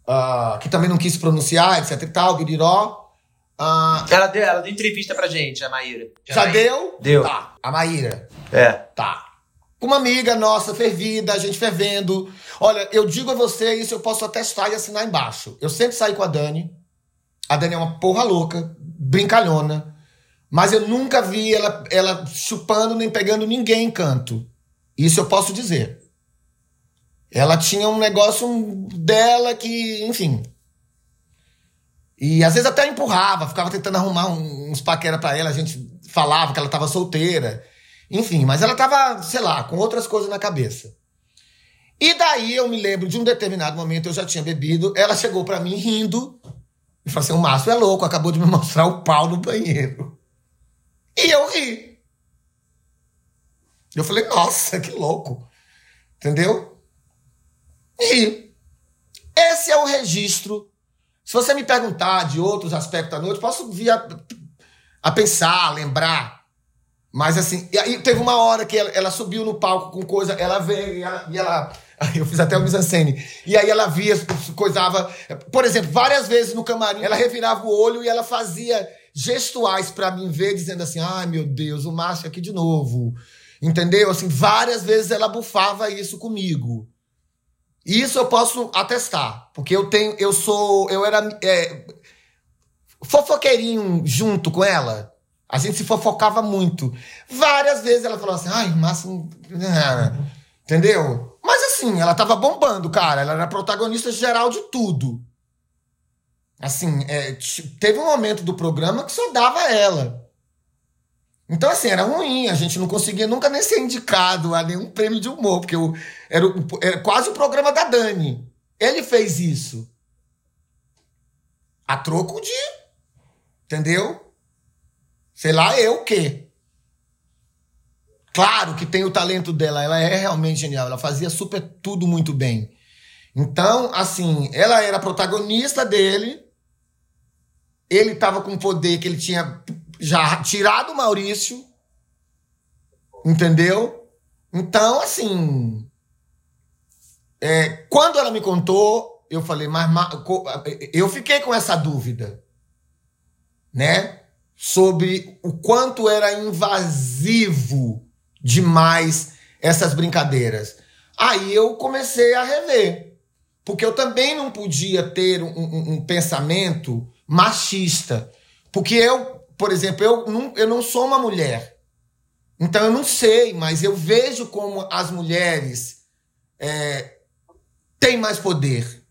C: ah, que também não quis se pronunciar, etc e tal, biriró.
B: Ah, ela, deu, ela deu entrevista pra gente, a Maíra.
C: Já, já deu?
B: Deu.
C: Tá. A Maíra.
B: É.
C: Tá. Uma amiga nossa, fervida, a gente fervendo. Olha, eu digo a você, isso eu posso atestar e assinar embaixo. Eu sempre saí com a Dani. A Dani é uma porra louca, brincalhona. Mas eu nunca vi ela, ela chupando nem pegando ninguém em canto. Isso eu posso dizer. Ela tinha um negócio dela que, enfim. E às vezes até empurrava, ficava tentando arrumar uns paquera para ela, a gente falava que ela tava solteira. Enfim, mas ela tava, sei lá, com outras coisas na cabeça. E daí eu me lembro de um determinado momento, eu já tinha bebido, ela chegou para mim rindo e falou assim: o Márcio é louco, acabou de me [LAUGHS] mostrar o pau no banheiro. E eu ri. Eu falei, nossa, que louco. Entendeu? E esse é o registro. Se você me perguntar de outros aspectos da noite, posso vir a, a pensar, a lembrar. Mas assim, e aí teve uma hora que ela, ela, subiu no palco com coisa, ela veio e ela, e ela [LAUGHS] eu fiz até o mise-en-scène. E aí ela via, coisava. Por exemplo, várias vezes no camarim, ela revirava o olho e ela fazia gestuais para mim ver, dizendo assim: ai meu Deus, o Márcio aqui de novo. Entendeu? Assim, várias vezes ela bufava isso comigo. E isso eu posso atestar, porque eu tenho, eu sou, eu era é, fofoqueirinho junto com ela. A gente se fofocava muito. Várias vezes ela falou assim: ai, Márcio. [LAUGHS] Entendeu? Mas assim, ela tava bombando, cara. Ela era protagonista geral de tudo. Assim, é, teve um momento do programa que só dava ela. Então, assim, era ruim. A gente não conseguia nunca nem ser indicado a nenhum prêmio de humor, porque eu, era, era quase o programa da Dani. Ele fez isso. A troco de. Entendeu? Sei lá, eu o quê? Claro que tem o talento dela, ela é realmente genial, ela fazia super tudo muito bem. Então, assim, ela era protagonista dele, ele estava com poder que ele tinha já tirado o Maurício, entendeu? Então, assim, é, quando ela me contou, eu falei, mas, mas eu fiquei com essa dúvida, né? Sobre o quanto era invasivo demais essas brincadeiras. Aí eu comecei a rever, porque eu também não podia ter um, um, um pensamento machista. Porque eu, por exemplo, eu não, eu não sou uma mulher. Então eu não sei, mas eu vejo como as mulheres é, têm mais poder,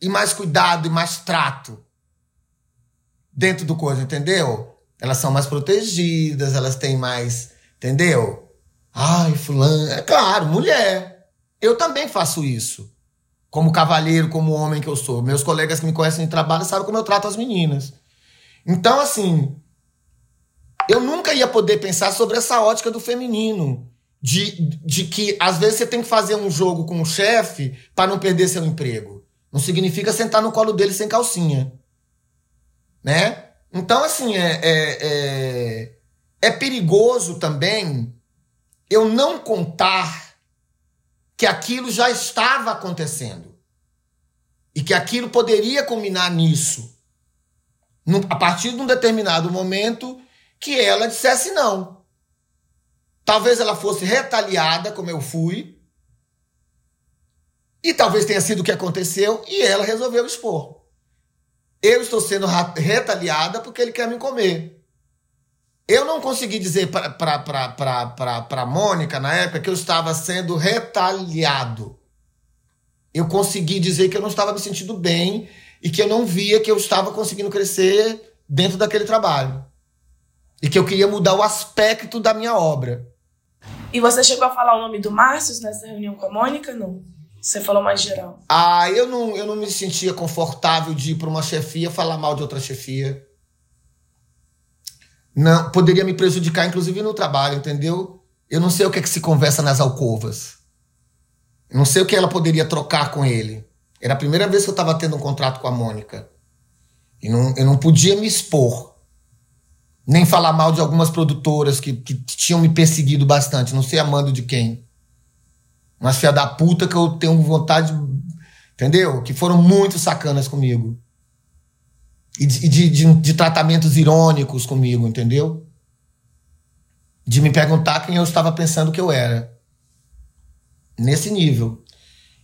C: e mais cuidado, e mais trato dentro do coisa, entendeu? Elas são mais protegidas, elas têm mais. Entendeu? Ai, fulano. É claro, mulher. Eu também faço isso como cavalheiro, como homem que eu sou. Meus colegas que me conhecem de trabalho sabem como eu trato as meninas. Então, assim, eu nunca ia poder pensar sobre essa ótica do feminino. De, de que às vezes você tem que fazer um jogo com o chefe para não perder seu emprego. Não significa sentar no colo dele sem calcinha. Né? Então, assim, é, é, é, é perigoso também eu não contar que aquilo já estava acontecendo. E que aquilo poderia culminar nisso. A partir de um determinado momento que ela dissesse não. Talvez ela fosse retaliada, como eu fui. E talvez tenha sido o que aconteceu e ela resolveu expor. Eu estou sendo retaliada porque ele quer me comer. Eu não consegui dizer para Mônica, na época, que eu estava sendo retaliado. Eu consegui dizer que eu não estava me sentindo bem e que eu não via que eu estava conseguindo crescer dentro daquele trabalho. E que eu queria mudar o aspecto da minha obra.
D: E você chegou a falar o nome do Márcio nessa reunião com a Mônica? Não. Você falou mais geral.
C: Ah, eu não, eu não me sentia confortável de ir para uma chefia falar mal de outra chefia não poderia me prejudicar, inclusive no trabalho, entendeu? Eu não sei o que, é que se conversa nas alcovas. Eu não sei o que ela poderia trocar com ele. Era a primeira vez que eu estava tendo um contrato com a Mônica. E não, eu não podia me expor. Nem falar mal de algumas produtoras que, que tinham me perseguido bastante. Não sei amando de quem. Mas filha da puta que eu tenho vontade. Entendeu? Que foram muito sacanas comigo e de, de, de, de tratamentos irônicos comigo, entendeu? De me perguntar quem eu estava pensando que eu era. Nesse nível.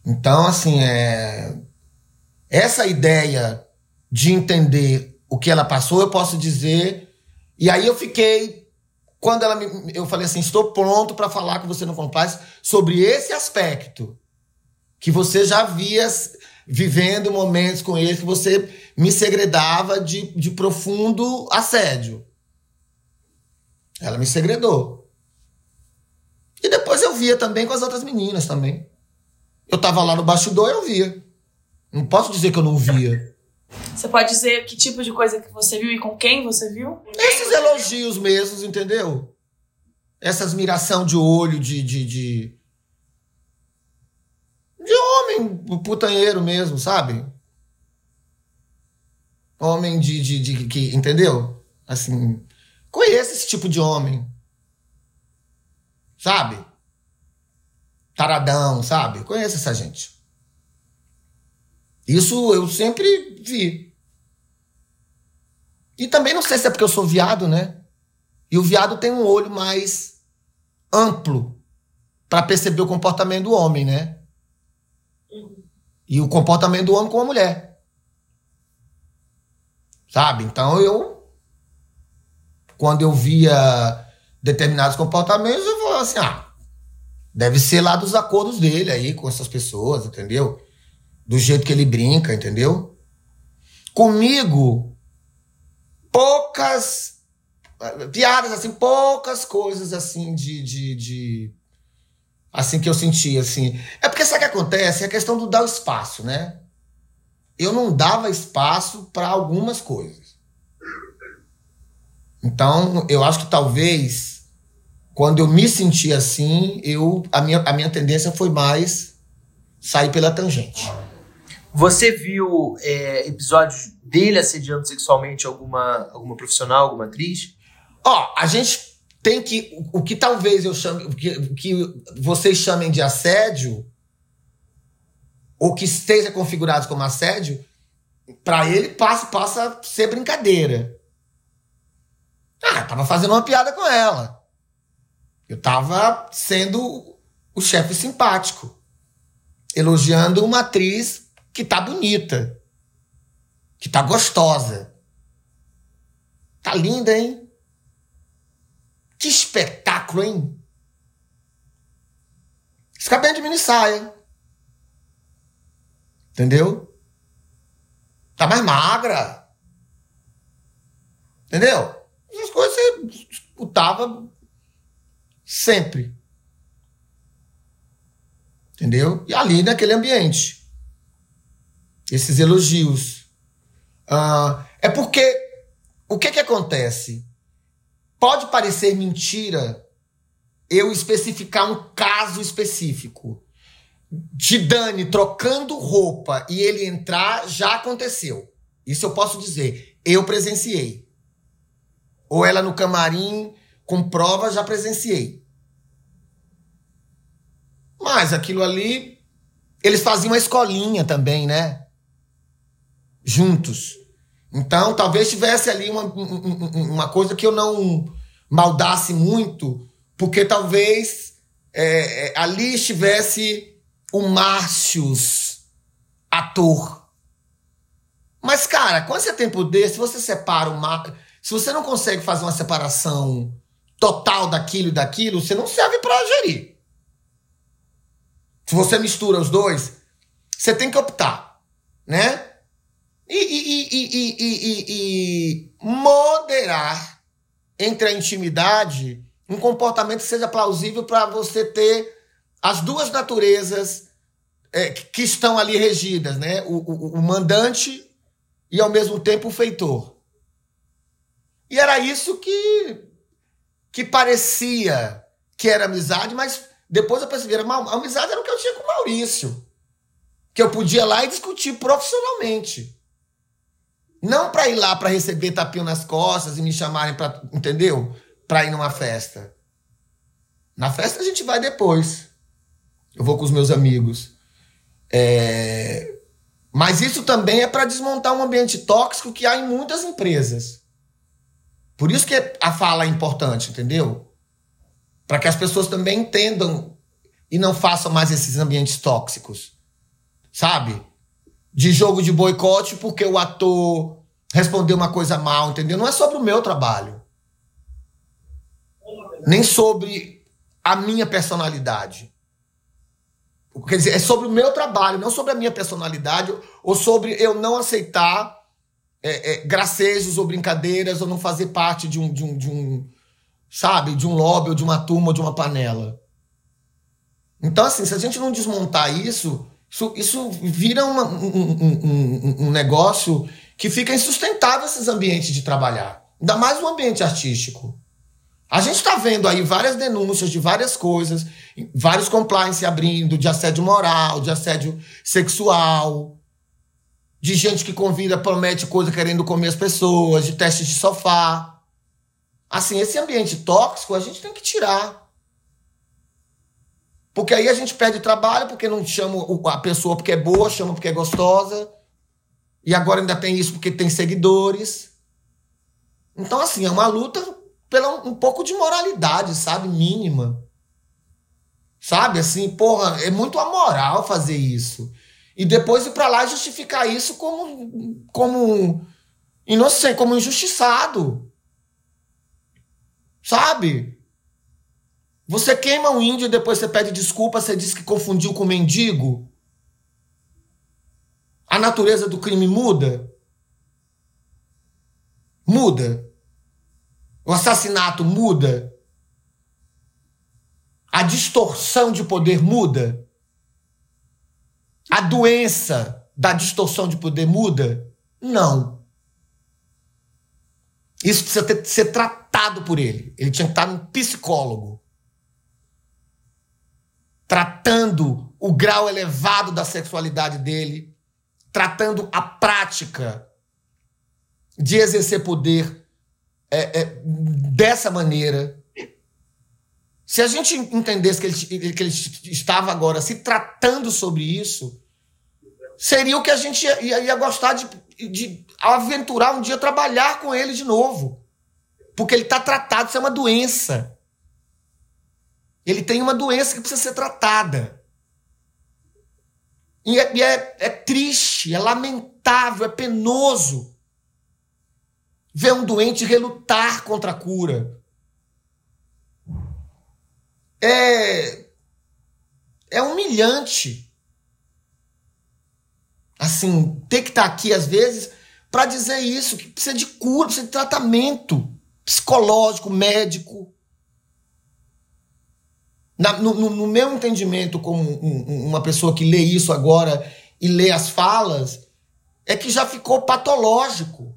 C: Então, assim, é... essa ideia de entender o que ela passou, eu posso dizer. E aí eu fiquei. Quando ela me. Eu falei assim: estou pronto para falar com você no Complaz sobre esse aspecto. Que você já havia vivendo momentos com ele que você me segredava de, de profundo assédio. Ela me segredou. E depois eu via também com as outras meninas também. Eu tava lá no bastidor e eu via. Não posso dizer que eu não via.
D: Você pode dizer que tipo de coisa que você viu e com quem você viu?
C: Esses elogios mesmos, entendeu? Essa admiração de olho, de, de, de, de homem putanheiro mesmo, sabe? Homem de, de, de, que, entendeu? Assim, conheço esse tipo de homem. Sabe? Taradão, sabe? Conheço essa gente. Isso eu sempre vi. E também não sei se é porque eu sou viado, né? E o viado tem um olho mais amplo para perceber o comportamento do homem, né? E o comportamento do homem com a mulher. Sabe? Então eu. Quando eu via determinados comportamentos, eu falava assim: ah, deve ser lá dos acordos dele aí com essas pessoas, entendeu? Do jeito que ele brinca, entendeu? Comigo, poucas piadas, assim, poucas coisas assim de, de, de assim que eu senti, assim. É porque sabe o que acontece? É a questão do dar espaço, né? Eu não dava espaço para algumas coisas. Então, eu acho que talvez quando eu me senti assim, eu a minha, a minha tendência foi mais sair pela tangente.
B: Você viu é, episódios dele assediando sexualmente alguma, alguma profissional, alguma atriz?
C: Ó, a gente tem que. O que talvez eu chame. O que, o que vocês chamem de assédio, ou que esteja configurado como assédio, para ele passa, passa a ser brincadeira. Ah, eu tava fazendo uma piada com ela. Eu tava sendo o chefe simpático. Elogiando uma atriz que tá bonita. Que tá gostosa. Tá linda, hein? Que espetáculo, hein? Fica bem de mini saia. Entendeu? Tá mais magra. Entendeu? Essas coisas você escutava sempre. Entendeu? E ali naquele ambiente. Esses elogios. Uh, é porque o que que acontece? Pode parecer mentira eu especificar um caso específico. De Dani trocando roupa e ele entrar, já aconteceu. Isso eu posso dizer. Eu presenciei. Ou ela no camarim com prova, já presenciei. Mas aquilo ali, eles faziam uma escolinha também, né? Juntos. Então, talvez tivesse ali uma, uma coisa que eu não maldasse muito, porque talvez é, é, ali estivesse o Márcios, ator. Mas, cara, quando você tem poder, se você separa o Márcios. Se você não consegue fazer uma separação total daquilo e daquilo, você não serve para gerir. Se você mistura os dois, você tem que optar, né? E, e, e, e, moderar entre a intimidade um comportamento que seja plausível para você ter as duas naturezas é, que estão ali regidas, né? O, o, o, mandante e ao mesmo tempo o feitor. E era isso que que parecia que era amizade, mas depois eu percebi que a amizade era o que eu tinha com o Maurício, que eu podia lá e discutir profissionalmente. Não para ir lá para receber tapinho nas costas e me chamarem para, entendeu? Para ir numa festa. Na festa a gente vai depois. Eu vou com os meus amigos. É... Mas isso também é para desmontar um ambiente tóxico que há em muitas empresas. Por isso que a fala é importante, entendeu? Para que as pessoas também entendam e não façam mais esses ambientes tóxicos. Sabe? De jogo de boicote porque o ator respondeu uma coisa mal, entendeu? Não é sobre o meu trabalho. Nem sobre a minha personalidade. Quer dizer, é sobre o meu trabalho, não sobre a minha personalidade ou sobre eu não aceitar é, é, gracejos ou brincadeiras ou não fazer parte de um, de um, de um, sabe, de um lobby ou de uma turma ou de uma panela. Então, assim, se a gente não desmontar isso, isso, isso vira uma, um, um, um, negócio que fica insustentável esses ambientes de trabalhar. Ainda mais o ambiente artístico. A gente está vendo aí várias denúncias de várias coisas, vários compliance abrindo, de assédio moral, de assédio sexual, de gente que convida, promete coisa querendo comer as pessoas, de testes de sofá. Assim, esse ambiente tóxico a gente tem que tirar. Porque aí a gente perde trabalho, porque não chama a pessoa porque é boa, chama porque é gostosa. E agora ainda tem isso porque tem seguidores. Então, assim, é uma luta pela um pouco de moralidade, sabe? Mínima. Sabe? Assim, porra, é muito amoral fazer isso. E depois ir para lá e justificar isso como, como inocente, como injustiçado. Sabe? Você queima um índio e depois você pede desculpa, você diz que confundiu com mendigo? A natureza do crime muda? Muda. O assassinato muda. A distorção de poder muda. A doença da distorção de poder muda? Não. Isso precisa ter, ser tratado por ele. Ele tinha que estar num psicólogo. Tratando o grau elevado da sexualidade dele, tratando a prática de exercer poder é, é, dessa maneira. Se a gente entendesse que ele, que ele estava agora se tratando sobre isso, seria o que a gente ia, ia gostar de, de aventurar um dia trabalhar com ele de novo. Porque ele está tratado, isso é uma doença. Ele tem uma doença que precisa ser tratada. E é, é, é triste, é lamentável, é penoso ver um doente relutar contra a cura. É, é humilhante. Assim, ter que estar aqui às vezes para dizer isso, que precisa de cura, precisa de tratamento psicológico, médico. Na, no, no, meu entendimento, como um, uma pessoa que lê isso agora e lê as falas, é que já ficou patológico.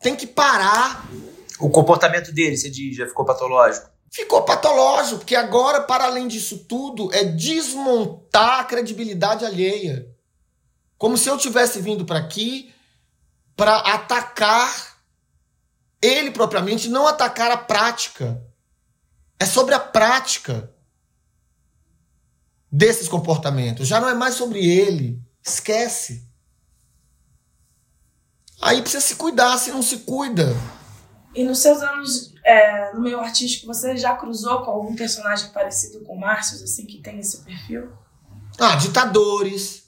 C: Tem que parar.
B: O comportamento dele, você diz, já ficou patológico?
C: Ficou patológico, porque agora, para além disso tudo, é desmontar a credibilidade alheia. Como se eu tivesse vindo para aqui para atacar ele propriamente, não atacar a prática. É sobre a prática desses comportamentos. Já não é mais sobre ele. Esquece. Aí precisa se cuidar, se não se cuida.
D: E nos seus anos é, no meio artístico, você já cruzou com algum personagem parecido com Márcio, assim, que tem esse perfil?
C: Ah, ditadores.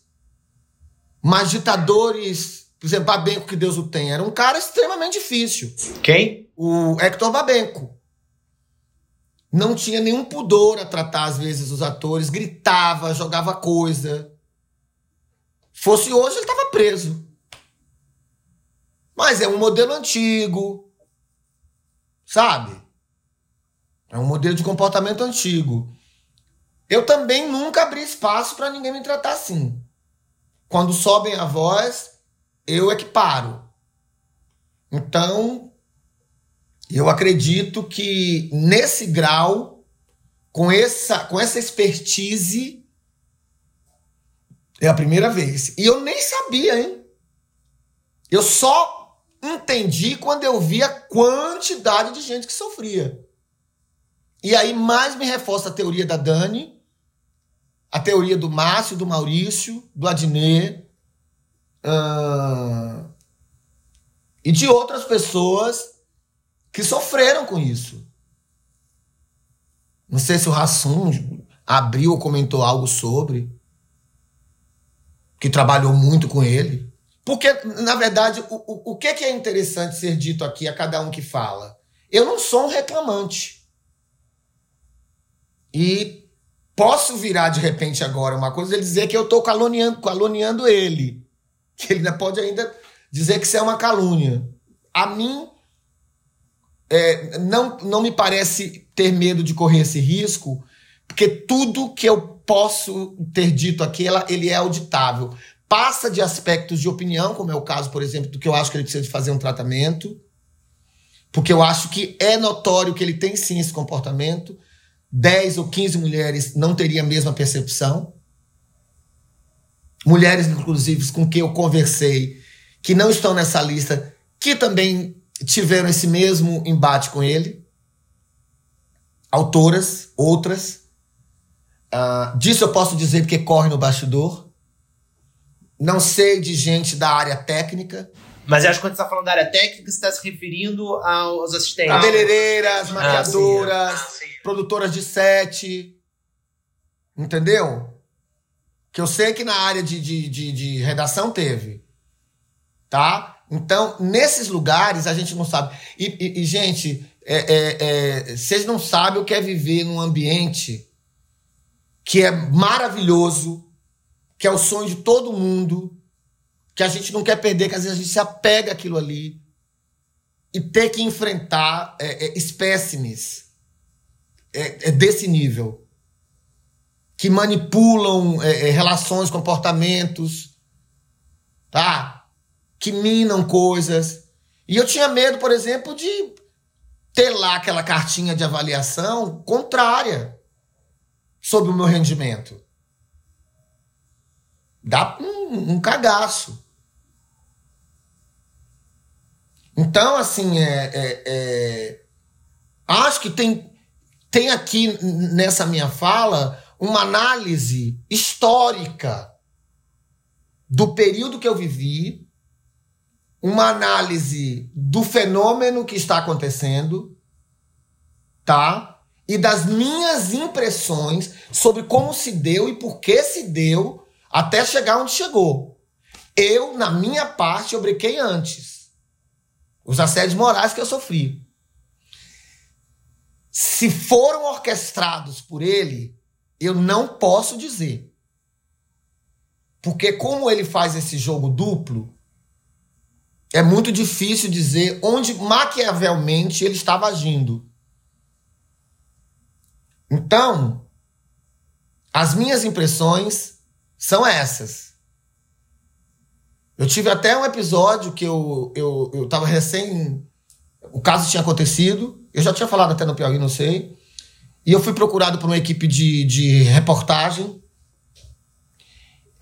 C: Mas ditadores, por exemplo, Babenco, que Deus o tenha, era um cara extremamente difícil.
B: Quem?
C: O Hector Babenco. Não tinha nenhum pudor a tratar, às vezes, os atores, gritava, jogava coisa. Fosse hoje, ele estava preso. Mas é um modelo antigo, sabe? É um modelo de comportamento antigo. Eu também nunca abri espaço para ninguém me tratar assim. Quando sobem a voz, eu é que paro. Então, eu acredito que nesse grau, com essa, com essa expertise, é a primeira vez. E eu nem sabia, hein? Eu só entendi quando eu vi a quantidade de gente que sofria. E aí mais me reforça a teoria da Dani, a teoria do Márcio, do Maurício, do Adnet, uh, e de outras pessoas que sofreram com isso. Não sei se o Rassum abriu ou comentou algo sobre, que trabalhou muito com ele. Porque, na verdade, o, o, o que, que é interessante ser dito aqui a cada um que fala? Eu não sou um reclamante. E posso virar de repente agora uma coisa e dizer que eu estou caluniando, caluniando ele. Que ele ainda pode ainda dizer que isso é uma calúnia. A mim, é, não, não me parece ter medo de correr esse risco, porque tudo que eu posso ter dito aqui, ela, ele é auditável. Passa de aspectos de opinião, como é o caso, por exemplo, do que eu acho que ele precisa de fazer um tratamento, porque eu acho que é notório que ele tem sim esse comportamento. 10 ou 15 mulheres não teriam a mesma percepção. Mulheres, inclusive, com quem eu conversei, que não estão nessa lista, que também tiveram esse mesmo embate com ele. Autoras, outras. Uh, disso eu posso dizer porque corre no bastidor. Não sei de gente da área técnica.
B: Mas acho que quando você está falando da área técnica, você está se referindo aos assistentes.
C: Cabeleireiras, ah, maquiadoras, ah, produtoras de set. Entendeu? Que eu sei que na área de, de, de, de redação teve. Tá? Então, nesses lugares, a gente não sabe. E, e, e gente, é, é, é, vocês não sabem o que é viver num ambiente que é maravilhoso, que é o sonho de todo mundo, que a gente não quer perder, que às vezes a gente se apega àquilo ali e ter que enfrentar é, é, espécimes é, desse nível que manipulam relações, comportamentos, tá? Que minam coisas. E eu tinha medo, por exemplo, de ter lá aquela cartinha de avaliação contrária sobre o meu rendimento. Dá um, um cagaço. Então, assim, é, é, é, acho que tem, tem aqui nessa minha fala uma análise histórica do período que eu vivi, uma análise do fenômeno que está acontecendo, tá? E das minhas impressões sobre como se deu e por que se deu até chegar onde chegou. Eu, na minha parte, eu antes. Os assédios morais que eu sofri. Se foram orquestrados por ele, eu não posso dizer. Porque como ele faz esse jogo duplo, é muito difícil dizer onde maquiavelmente ele estava agindo. Então, as minhas impressões são essas. Eu tive até um episódio que eu, eu, eu recém. O caso tinha acontecido, eu já tinha falado até no Piauí, não sei. E eu fui procurado por uma equipe de, de reportagem,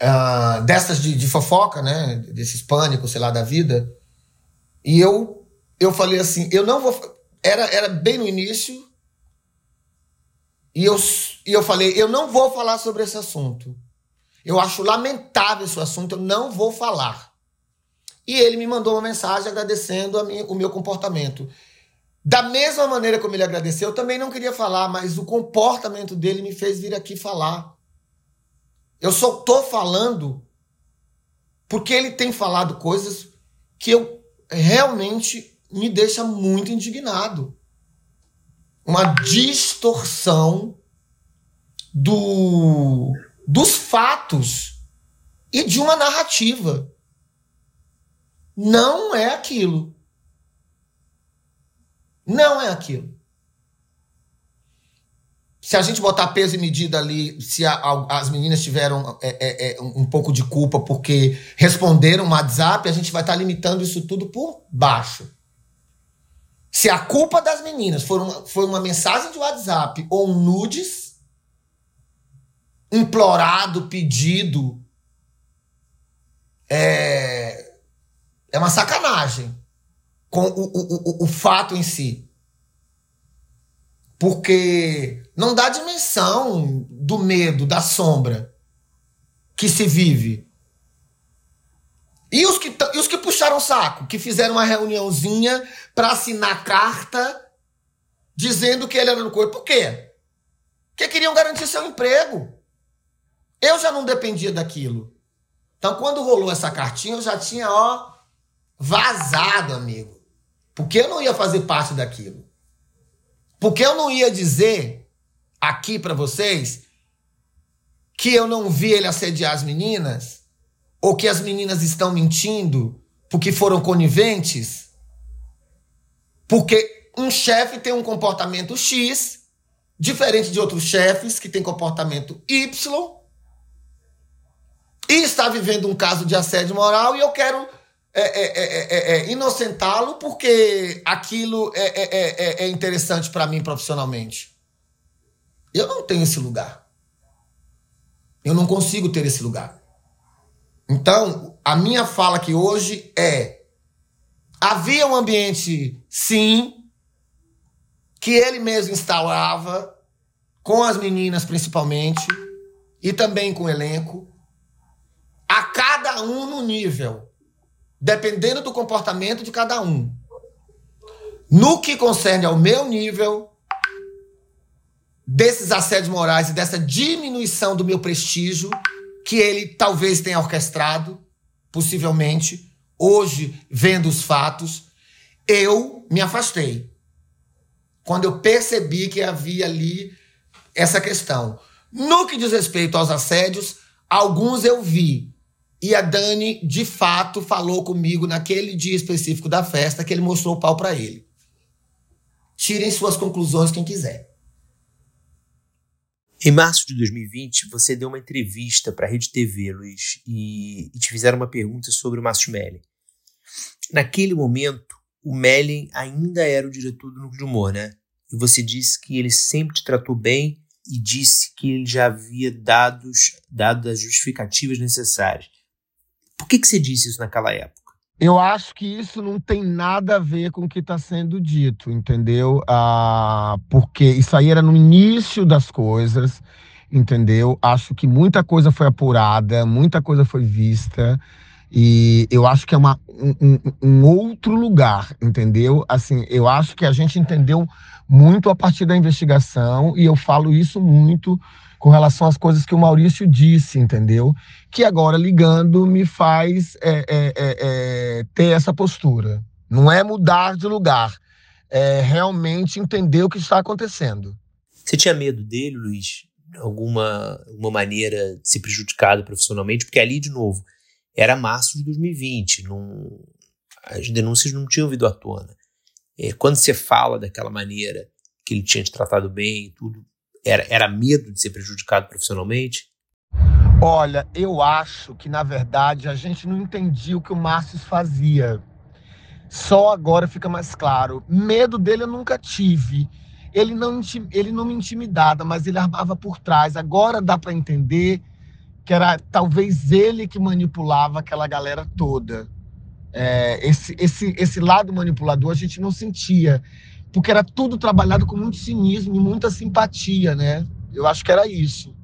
C: uh, dessas de, de fofoca, né? Desses pânicos, sei lá, da vida. E eu, eu falei assim, eu não vou. Era, era bem no início. E eu, e eu falei, eu não vou falar sobre esse assunto. Eu acho lamentável esse assunto, eu não vou falar. E ele me mandou uma mensagem agradecendo minha, o meu comportamento. Da mesma maneira como ele agradeceu, eu também não queria falar, mas o comportamento dele me fez vir aqui falar. Eu só estou falando porque ele tem falado coisas que eu realmente me deixa muito indignado. Uma distorção do, dos fatos e de uma narrativa. Não é aquilo. Não é aquilo. Se a gente botar peso e medida ali, se a, a, as meninas tiveram é, é, é, um pouco de culpa porque responderam um WhatsApp, a gente vai estar tá limitando isso tudo por baixo. Se a culpa das meninas for uma, foi uma mensagem de WhatsApp ou um nudes, implorado, pedido, é, é uma sacanagem com o, o, o, o fato em si. Porque não dá dimensão do medo, da sombra que se vive. E os que, e os que puxaram o saco, que fizeram uma reuniãozinha para assinar carta dizendo que ele era no corpo. Por quê? Porque queriam garantir seu emprego. Eu já não dependia daquilo. Então, quando rolou essa cartinha, eu já tinha, ó, vazado, amigo. Porque eu não ia fazer parte daquilo. Porque eu não ia dizer aqui para vocês que eu não vi ele assediar as meninas? Ou que as meninas estão mentindo porque foram coniventes? Porque um chefe tem um comportamento X, diferente de outros chefes que têm comportamento Y, e está vivendo um caso de assédio moral e eu quero é, é, é, inocentá-lo porque aquilo é, interessante para mim profissionalmente. Eu não tenho esse lugar. Eu não consigo ter esse lugar. Então, a minha fala aqui hoje é: havia um ambiente, sim, que ele mesmo instalava, com as meninas principalmente, e também com o elenco, a cada um no nível, dependendo do comportamento de cada um. No que concerne ao meu nível, desses assédios morais e dessa diminuição do meu prestígio, que ele talvez tenha orquestrado, possivelmente, hoje, vendo os fatos, eu me afastei. Quando eu percebi que havia ali essa questão. No que diz respeito aos assédios, alguns eu vi. E a Dani, de fato, falou comigo naquele dia específico da festa que ele mostrou o pau para ele. Tirem suas conclusões quem quiser.
A: Em março de 2020, você deu uma entrevista para a Rede TV, Luiz, e, e, te fizeram uma pergunta sobre o Márcio Melling. Naquele momento, o Melling ainda era o diretor do Núcleo de Humor, né? E você disse que ele sempre te tratou bem e disse que ele já havia dados, dado as justificativas necessárias. Por que, que você disse isso naquela época?
C: Eu acho que isso não tem nada a ver com o que está sendo dito, entendeu? Ah, porque isso aí era no início das coisas, entendeu? Acho que muita coisa foi apurada, muita coisa foi vista. E eu acho que é uma, um, um, outro lugar, entendeu? Assim, eu acho que a gente entendeu muito a partir da investigação, e eu falo isso muito com relação às coisas que o Maurício disse, entendeu? Que agora, ligando, me faz é, é, é, é, ter essa postura. Não é mudar de lugar, é realmente entender o que está acontecendo.
A: Você tinha medo dele, Luiz? Alguma, alguma maneira de ser prejudicado profissionalmente? Porque ali, de novo, era março de 2020, não, as denúncias não tinham vindo à tona. É, quando você fala daquela maneira que ele tinha te tratado bem e tudo, era, era medo de ser prejudicado profissionalmente?
C: Olha, eu acho que na verdade a gente não entendia o que o Márcio fazia. Só agora fica mais claro. Medo dele eu nunca tive. Ele não, ele não me intimidava, mas ele armava por trás. Agora dá para entender que era talvez ele que manipulava aquela galera toda. É, esse, esse, esse lado manipulador a gente não sentia porque era tudo trabalhado com muito cinismo e muita simpatia, né? Eu acho que era isso.